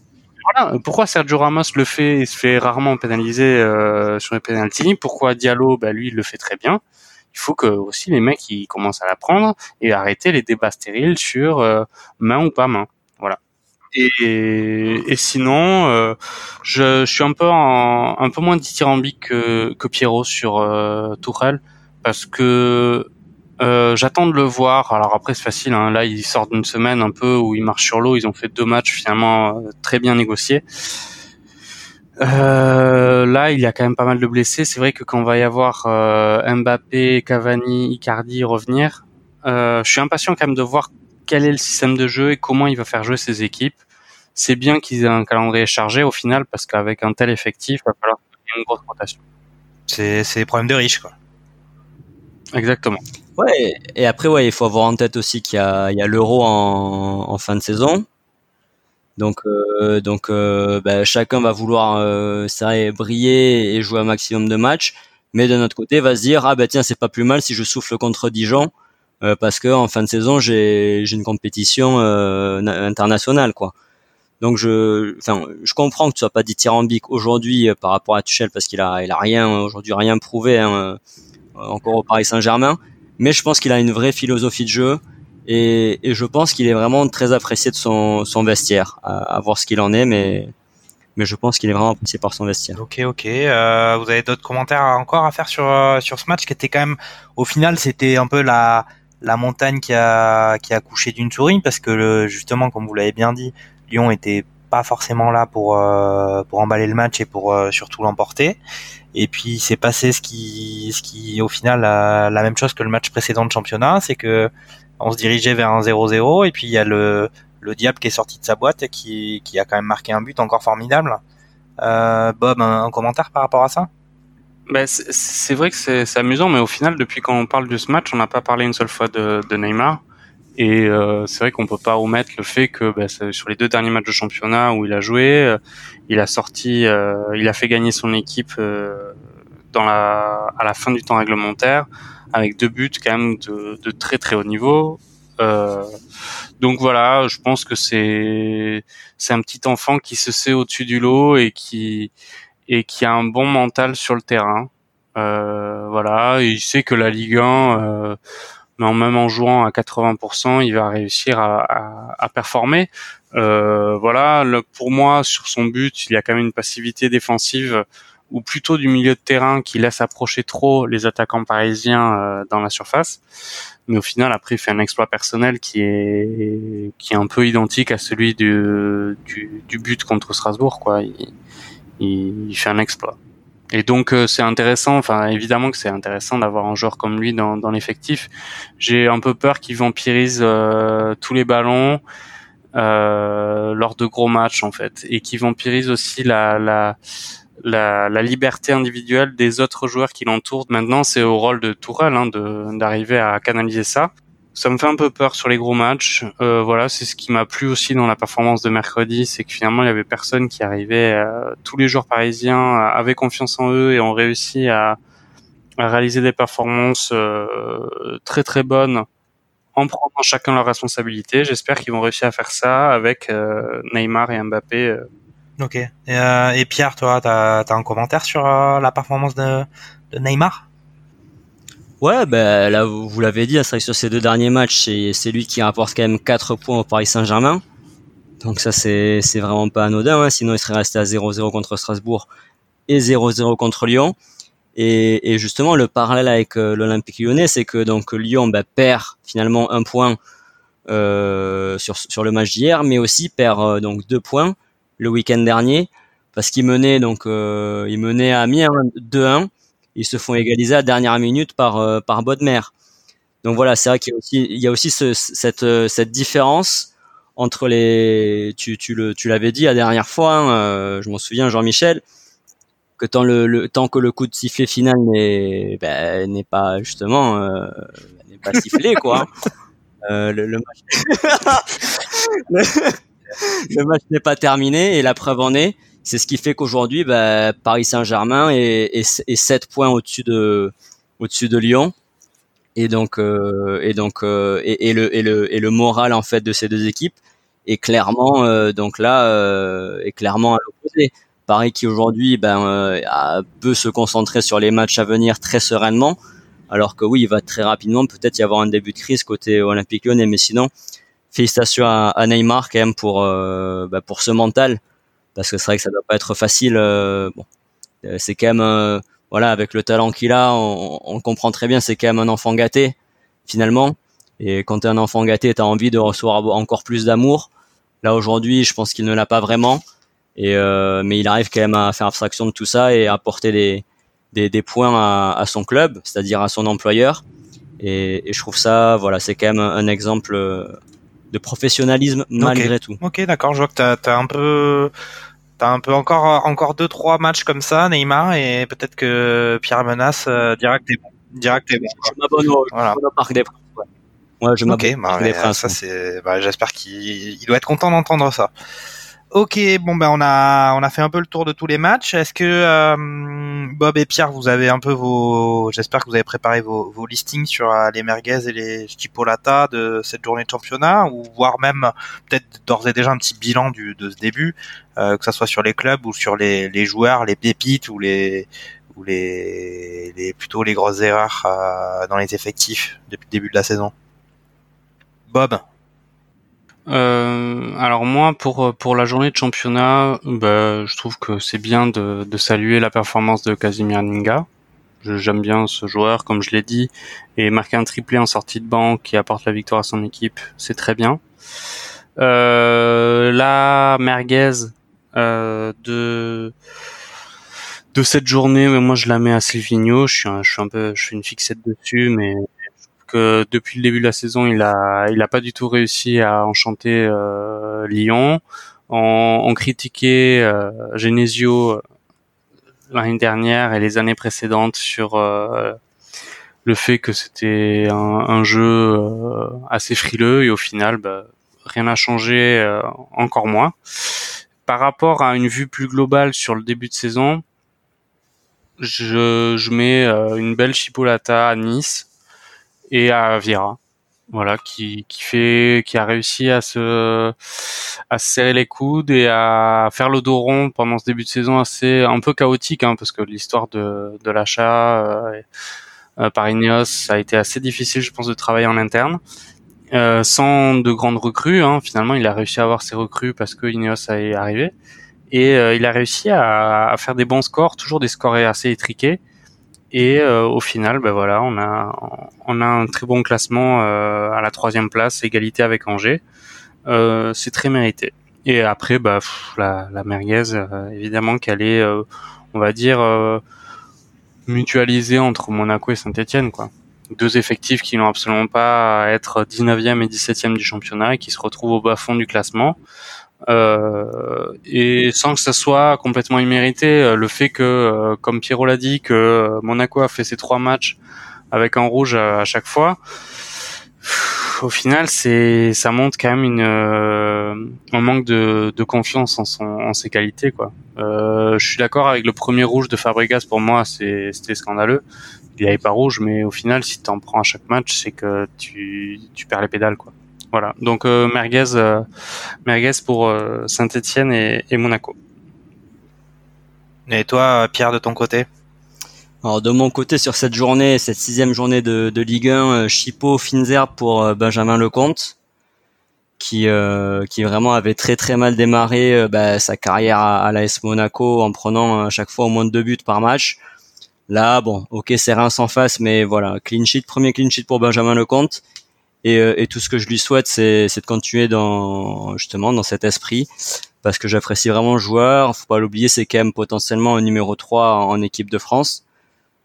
Voilà, pourquoi Sergio Ramos le fait et se fait rarement pénaliser euh, sur les penalties Pourquoi Diallo, bah, lui, il le fait très bien? Il faut que aussi les mecs ils commencent à l'apprendre et arrêter les débats stériles sur euh, main ou pas main. Voilà. Et, et sinon, euh, je, je, suis un peu en, un peu moins dithyrambique que, que Pierrot sur euh, Tourelle parce que euh, j'attends de le voir. Alors après c'est facile. Hein. Là ils sortent d'une semaine un peu où ils marchent sur l'eau. Ils ont fait deux matchs finalement euh, très bien négociés. Euh, là, il y a quand même pas mal de blessés. C'est vrai que quand on va y avoir euh, Mbappé, Cavani, Icardi revenir, euh, je suis impatient quand même de voir quel est le système de jeu et comment il va faire jouer ses équipes. C'est bien qu'ils aient un calendrier chargé au final parce qu'avec un tel effectif, il va falloir une grosse rotation. C'est c'est problème de riches quoi. Exactement. Ouais, et après ouais, il faut avoir en tête aussi qu'il y a, l'Euro en, fin de saison. Donc, euh, donc euh, bah, chacun va vouloir euh, briller et jouer un maximum de matchs, mais d'un autre côté va se dire ah bah tiens c'est pas plus mal si je souffle contre Dijon parce que en fin de saison j'ai une compétition internationale quoi. Donc je, enfin, je comprends que tu sois pas dithyrambique aujourd'hui par rapport à Tuchel parce qu'il a, il a rien aujourd'hui rien prouvé hein, encore au Paris Saint-Germain, mais je pense qu'il a une vraie philosophie de jeu et, et je pense qu'il est vraiment très apprécié de son, son vestiaire, à, voir ce qu'il en est, mais, mais je pense qu'il est vraiment apprécié par son vestiaire. Ok, ok. Euh, vous avez d'autres commentaires encore à faire sur, euh, sur ce match qui était quand même, au final, c'était un peu la, la montagne qui a, qui a couché d'une souris parce que le, justement, comme vous l'avez bien dit, Lyon était pas forcément là pour euh, pour emballer le match et pour euh, surtout l'emporter. Et puis c'est passé ce qui ce qui au final la, même chose que le match précédent de championnat, c'est que on se dirigeait vers un 0-0 et puis il y a le, le diable qui est sorti de sa boîte et qui, qui a quand même marqué un but encore formidable. Euh, Bob, un, commentaire par rapport à ça? Ben, c'est vrai que c'est amusant, mais au final, depuis qu'on parle de ce match, on n'a pas parlé une seule fois de, de Neymar. Et euh, c'est vrai qu'on peut pas omettre le fait que ben, sur les deux derniers matchs de championnat où il a joué, euh, il a sorti, euh, il a fait gagner son équipe euh, dans la, à la fin du temps réglementaire avec deux buts quand même de, de très très haut niveau. Euh, donc voilà, je pense que c'est c'est un petit enfant qui se sait au-dessus du lot et qui et qui a un bon mental sur le terrain. Voilà, il sait que la Ligue 1, euh, même en jouant à 80%, il va réussir à, à, à performer. Euh, voilà, pour moi, sur son but, il y a quand même une passivité défensive ou plutôt du milieu de terrain qui laisse approcher trop les attaquants parisiens euh, dans la surface. Mais au final, après, il fait un exploit personnel qui est qui est un peu identique à celui du, du, du but contre Strasbourg. Quoi. Il, il, fait un exploit. Et donc euh, c'est intéressant, enfin évidemment que c'est intéressant d'avoir un joueur comme lui dans, dans l'effectif. J'ai un peu peur qu'il vampirise euh, tous les ballons euh, lors de gros matchs en fait, et qu'il vampirise aussi la, la, la, la, liberté individuelle des autres joueurs qui l'entourent. Maintenant, c'est au rôle de Tourelle hein, d'arriver à canaliser ça. Ça me fait un peu peur sur les gros matchs. Euh, voilà, c'est ce qui m'a plu aussi dans la performance de mercredi, c'est que finalement il y avait personne qui arrivait. Euh, tous les joueurs parisiens avaient confiance en eux et ont réussi à, à réaliser des performances euh, très très bonnes en prenant chacun leur responsabilité. J'espère qu'ils vont réussir à faire ça avec euh, Neymar et Mbappé Ok. Et, euh, et Pierre, toi, t'as as un commentaire sur euh, la performance de, de Neymar? Ouais, ben là vous, l'avez dit, c'est sur ces deux derniers matchs, c'est lui qui rapporte quand même 4 points au Paris Saint-Germain. Donc ça c'est vraiment pas anodin. Hein. Sinon il serait resté à 0-0 contre Strasbourg et 0-0 contre Lyon. Et, et, justement le parallèle avec euh, l'Olympique Lyonnais, c'est que donc Lyon bah, perd finalement un point euh, sur sur le match d'hier, mais aussi perd euh, donc deux points le week-end dernier parce qu'ils menaient donc euh, ils menaient à Amiens 2-1. Ils se font égaliser à dernière minute par par Bodmer. Donc voilà, c'est vrai qu'il y a aussi il y a aussi ce, cette cette différence entre les, tu, tu le, tu l'avais dit la dernière fois, hein, euh, je m'en souviens, Jean-Michel, que tant le, le, tant que le coup de sifflet final n'est, ben, n'est pas justement, euh, n'est pas sifflé quoi. Euh, le, le, match, le, match n'est pas terminé et la preuve en est, c'est ce qui fait qu'aujourd'hui, ben, Paris Saint-Germain est, est, est 7 points au-dessus de, au-dessus de Lyon. Et donc euh, et donc euh, et, et, le et le et le moral en fait de ces deux équipes et clairement euh, donc là euh, est clairement à l'opposé. Paris qui aujourd'hui ben euh, peut se concentrer sur les matchs à venir très sereinement, alors que oui, il va très rapidement. Peut-être y avoir un début de crise côté Olympique Lyonnais, mais sinon félicitations à, à Neymar quand même pour ben, pour ce mental, parce que c'est vrai que ça doit pas être facile. bon, c'est quand même voilà avec le talent qu'il a, on, on comprend très bien, c'est quand même un enfant gâté finalement. Et quand tu es un enfant gâté, tu as envie de recevoir encore plus d'amour. Là aujourd'hui, je pense qu'il ne l'a pas vraiment. Et euh, mais il arrive quand même à faire abstraction de tout ça et à apporter des, des, des points à, à, son club, c'est-à-dire à son employeur. Et, et, je trouve ça, voilà, c'est quand même un, exemple de professionnalisme malgré tout. Ok, d'accord. Je vois que t'as as un peu, t'as un peu encore encore deux trois matchs comme ça, Neymar, et peut-être que Pierre Menace euh, direct est bon. Direct est bon. Je m'abonne au, voilà. Parc des Ouais, je ok, bah, ouais, ça c'est, bah, j'espère qu'il doit être content d'entendre ça. Ok, bon ben on a on a fait un peu le tour de tous les matchs. Est-ce que euh, Bob et Pierre, vous avez un peu vos, j'espère que vous avez préparé vos, vos listings sur euh, les merguez et les chipolata de cette journée de championnat, ou voire même peut-être d'ores et déjà un petit bilan du, de ce début, euh, que ça soit sur les clubs ou sur les, les joueurs, les pépites ou les ou les, les plutôt les grosses erreurs euh, dans les effectifs depuis le début de la saison? Bob euh, alors moi pour pour la journée de championnat, bah, je trouve que c'est bien de, saluer la performance de Casimir Ninga. J'aime bien ce joueur, comme je l'ai dit, et marquer un triplé en sortie de banc qui apporte la victoire à son équipe, c'est très bien. Euh, la merguez euh, de de cette journée, moi je la mets à Silvino. Je suis un, je suis un peu, je suis une fixette dessus, mais que depuis le début de la saison, il a, il a pas du tout réussi à enchanter euh, Lyon. On, on critiquait euh, Genesio euh, l'année dernière et les années précédentes sur euh, le fait que c'était un, un, jeu euh, assez frileux et au final, bah, rien n'a changé, euh, encore moins. Par rapport à une vue plus globale sur le début de saison, je, je mets une belle chipolata à Nice et à Vira voilà qui, qui fait qui a réussi à se à se serrer les coudes et à faire le dos rond pendant ce début de saison assez un peu chaotique hein, parce que l'histoire de, de l'achat euh, euh, par Ineos a été assez difficile je pense de travailler en interne. Euh, sans de grandes recrues hein, finalement il a réussi à avoir ses recrues parce que Ineos est arrivé. Et euh, il a réussi à, à, faire des bons scores toujours des scores assez étriqués et euh, au final, ben voilà, on a on a un très bon classement euh, à la troisième place, égalité avec Angers. Euh, c'est très mérité. Et après, bah, la, la merguez, euh, évidemment qu'elle est, euh, on va dire, mutualisée entre Monaco et Saint-Etienne, quoi. Deux effectifs qui n'ont absolument pas à être 19e et 17e du championnat et qui se retrouvent au bas fond du classement. Euh, et sans que ça soit complètement immérité, euh, le fait que, euh, comme Pierrot l'a dit, que Monaco a fait ses trois matchs avec un rouge à, chaque fois, au final, c'est ça montre quand même une un manque de, de confiance en, son, en ses qualités, quoi. Euh, je suis d'accord avec le premier rouge de Fabregas. Pour moi, c'était scandaleux. Il avait pas rouge, mais au final, si tu en prends à chaque match, c'est que tu, tu perds les pédales, quoi. Voilà. Donc euh, merguez, euh, merguez pour euh, Saint-Étienne et, et, Monaco. Et toi, Pierre, de ton côté? Alors de mon côté, sur cette journée, cette sixième journée de, de Ligue 1, Chipot, Finzer pour Benjamin Lecomte. qui qui vraiment avait très très mal démarré bah, sa carrière à, à l'AS Monaco en prenant à chaque fois au moins deux buts par match. Là, bon, ok, c'est rien sans face, mais voilà, clean sheet, premier clean sheet pour Benjamin Lecomte. Et, et tout ce que je lui souhaite, c'est de continuer dans justement dans cet esprit, parce que j'apprécie vraiment le joueur. Faut pas l'oublier, c'est quand même potentiellement un numéro 3 en équipe de France.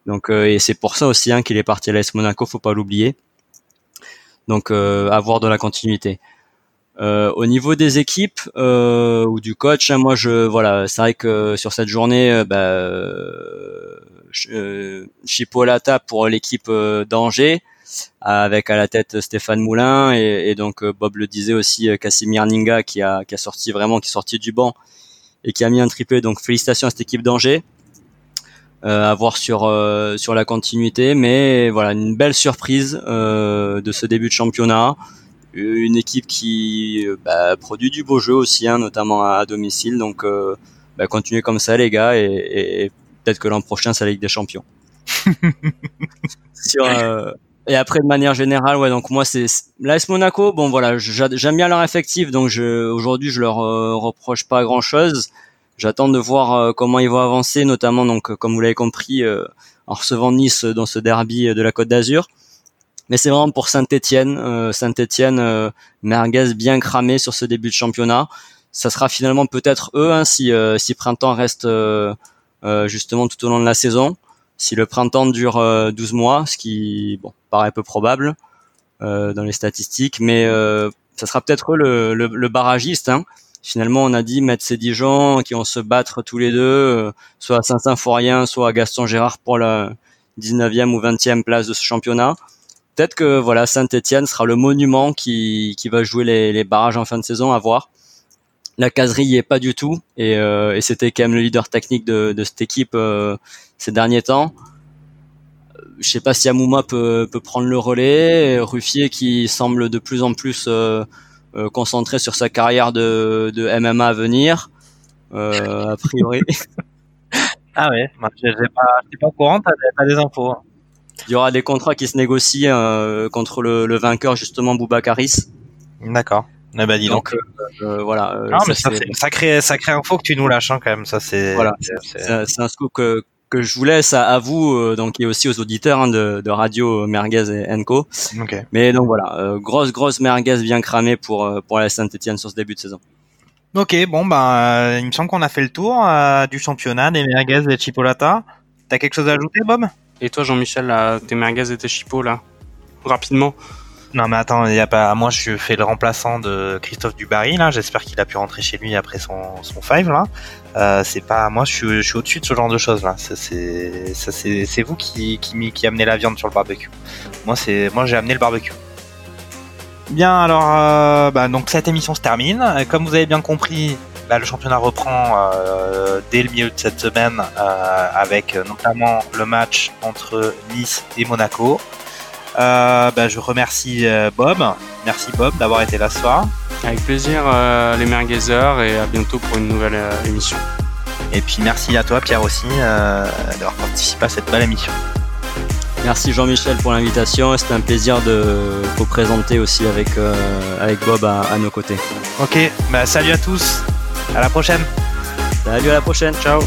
Donc euh, et c'est pour ça aussi hein, qu'il est parti à l'AS Monaco, faut pas l'oublier. Donc euh, avoir de la continuité. Euh, au niveau des équipes euh, ou du coach, hein, moi je voilà, c'est vrai que sur cette journée, euh, bah, euh, Chipolata pour l'équipe d'Angers, avec à la tête Stéphane Moulin et, et donc Bob le disait aussi Casimir Ninga qui a, qui a sorti vraiment qui est sorti du banc et qui a mis un triplé. Donc félicitations à cette équipe d'Angers. Euh, à voir sur euh, sur la continuité. Mais voilà, une belle surprise euh, de ce début de championnat. Une équipe qui bah, produit du beau jeu aussi, hein, notamment à, domicile. Donc, bah, continuez comme ça, les gars, et, et peut-être que l'an prochain, c'est la Ligue des Champions. sur, et après, de manière générale, ouais, donc moi, c'est l'AS Monaco. Bon, voilà, j'aime bien leur effectif, donc je, aujourd'hui, je leur reproche pas grand-chose. J'attends de voir euh, comment ils vont avancer, notamment donc euh, comme vous l'avez compris euh, en recevant Nice dans ce derby de la Côte d'Azur. Mais c'est vraiment pour Saint-Étienne, Saint-Étienne merguez bien cramé sur ce début de championnat. Ça sera finalement peut-être eux hein, si si printemps reste justement tout au long de la saison. Si le printemps dure 12 mois, ce qui bon paraît peu probable dans les statistiques, mais ça sera peut-être le, le, barragiste. Hein finalement, on a dit mettre ces 10 gens qui vont se battre tous les deux, euh, soit à Saint-Symphorien, soit à Gaston Gérard pour la 19e ou 20e place de ce championnat. Peut-être que voilà, Saint-Etienne sera le monument qui, qui va jouer les, barrages en fin de saison à voir. La caserie y est pas du tout et, euh, et c'était quand même le leader technique de, de cette équipe euh, ces derniers temps. Je sais pas si Amouma peut, peut prendre le relais. Ruffier qui semble de plus en plus euh, concentré sur sa carrière de, de MMA à venir, euh, a priori. ah ouais, moi je pas, pas au courant, t'as as des infos. Hein. Il y aura des contrats qui se négocient euh, contre le, le, vainqueur justement Boubacaris. D'accord. Eh ben, dis donc. donc euh, euh voilà. non, mais ça, ça, crée, ça crée info que tu nous lâches hein, quand même. Ça c'est. Voilà. C'est un scoop que, que je vous laisse à, vous, euh, donc et aussi aux auditeurs hein, de, de, Radio Merguez et Enco. Okay. Mais donc voilà, euh, grosse grosse merguez bien cramée pour euh, pour la Saint-Etienne sur ce début de saison. Ok, bon ben il me semble qu'on a fait le tour du championnat des merguez et chipolata. T'as quelque chose à ajouter, Bob? Et toi, Jean-Michel, tes merguez et tes chipos là, rapidement. Non mais attends, y a pas. Moi je fais le remplaçant de Christophe Dubarry là. J'espère qu'il a pu rentrer chez lui après son son five là. Euh, c'est pas moi, je suis, au-dessus de ce genre de choses là. C'est vous qui qui amenez la viande sur le barbecue. Moi c'est moi j'ai amené le barbecue. Bien alors euh, bah, donc cette émission se termine. Comme vous avez bien compris, bah, le championnat reprend euh, dès le milieu de cette semaine avec notamment le match entre Nice et Monaco. Euh, bah, je remercie euh, Bob. Merci Bob d'avoir été là ce soir. Avec plaisir, euh, les merguezers, et à bientôt pour une nouvelle euh, émission. Et puis merci à toi, Pierre, aussi, euh, d'avoir participé à cette belle émission. Merci Jean-Michel pour l'invitation. C'était un plaisir de vous présenter aussi avec, avec Bob à, à, nos côtés. Ok, bah, salut à tous. À la prochaine. Salut, à la prochaine. Ciao.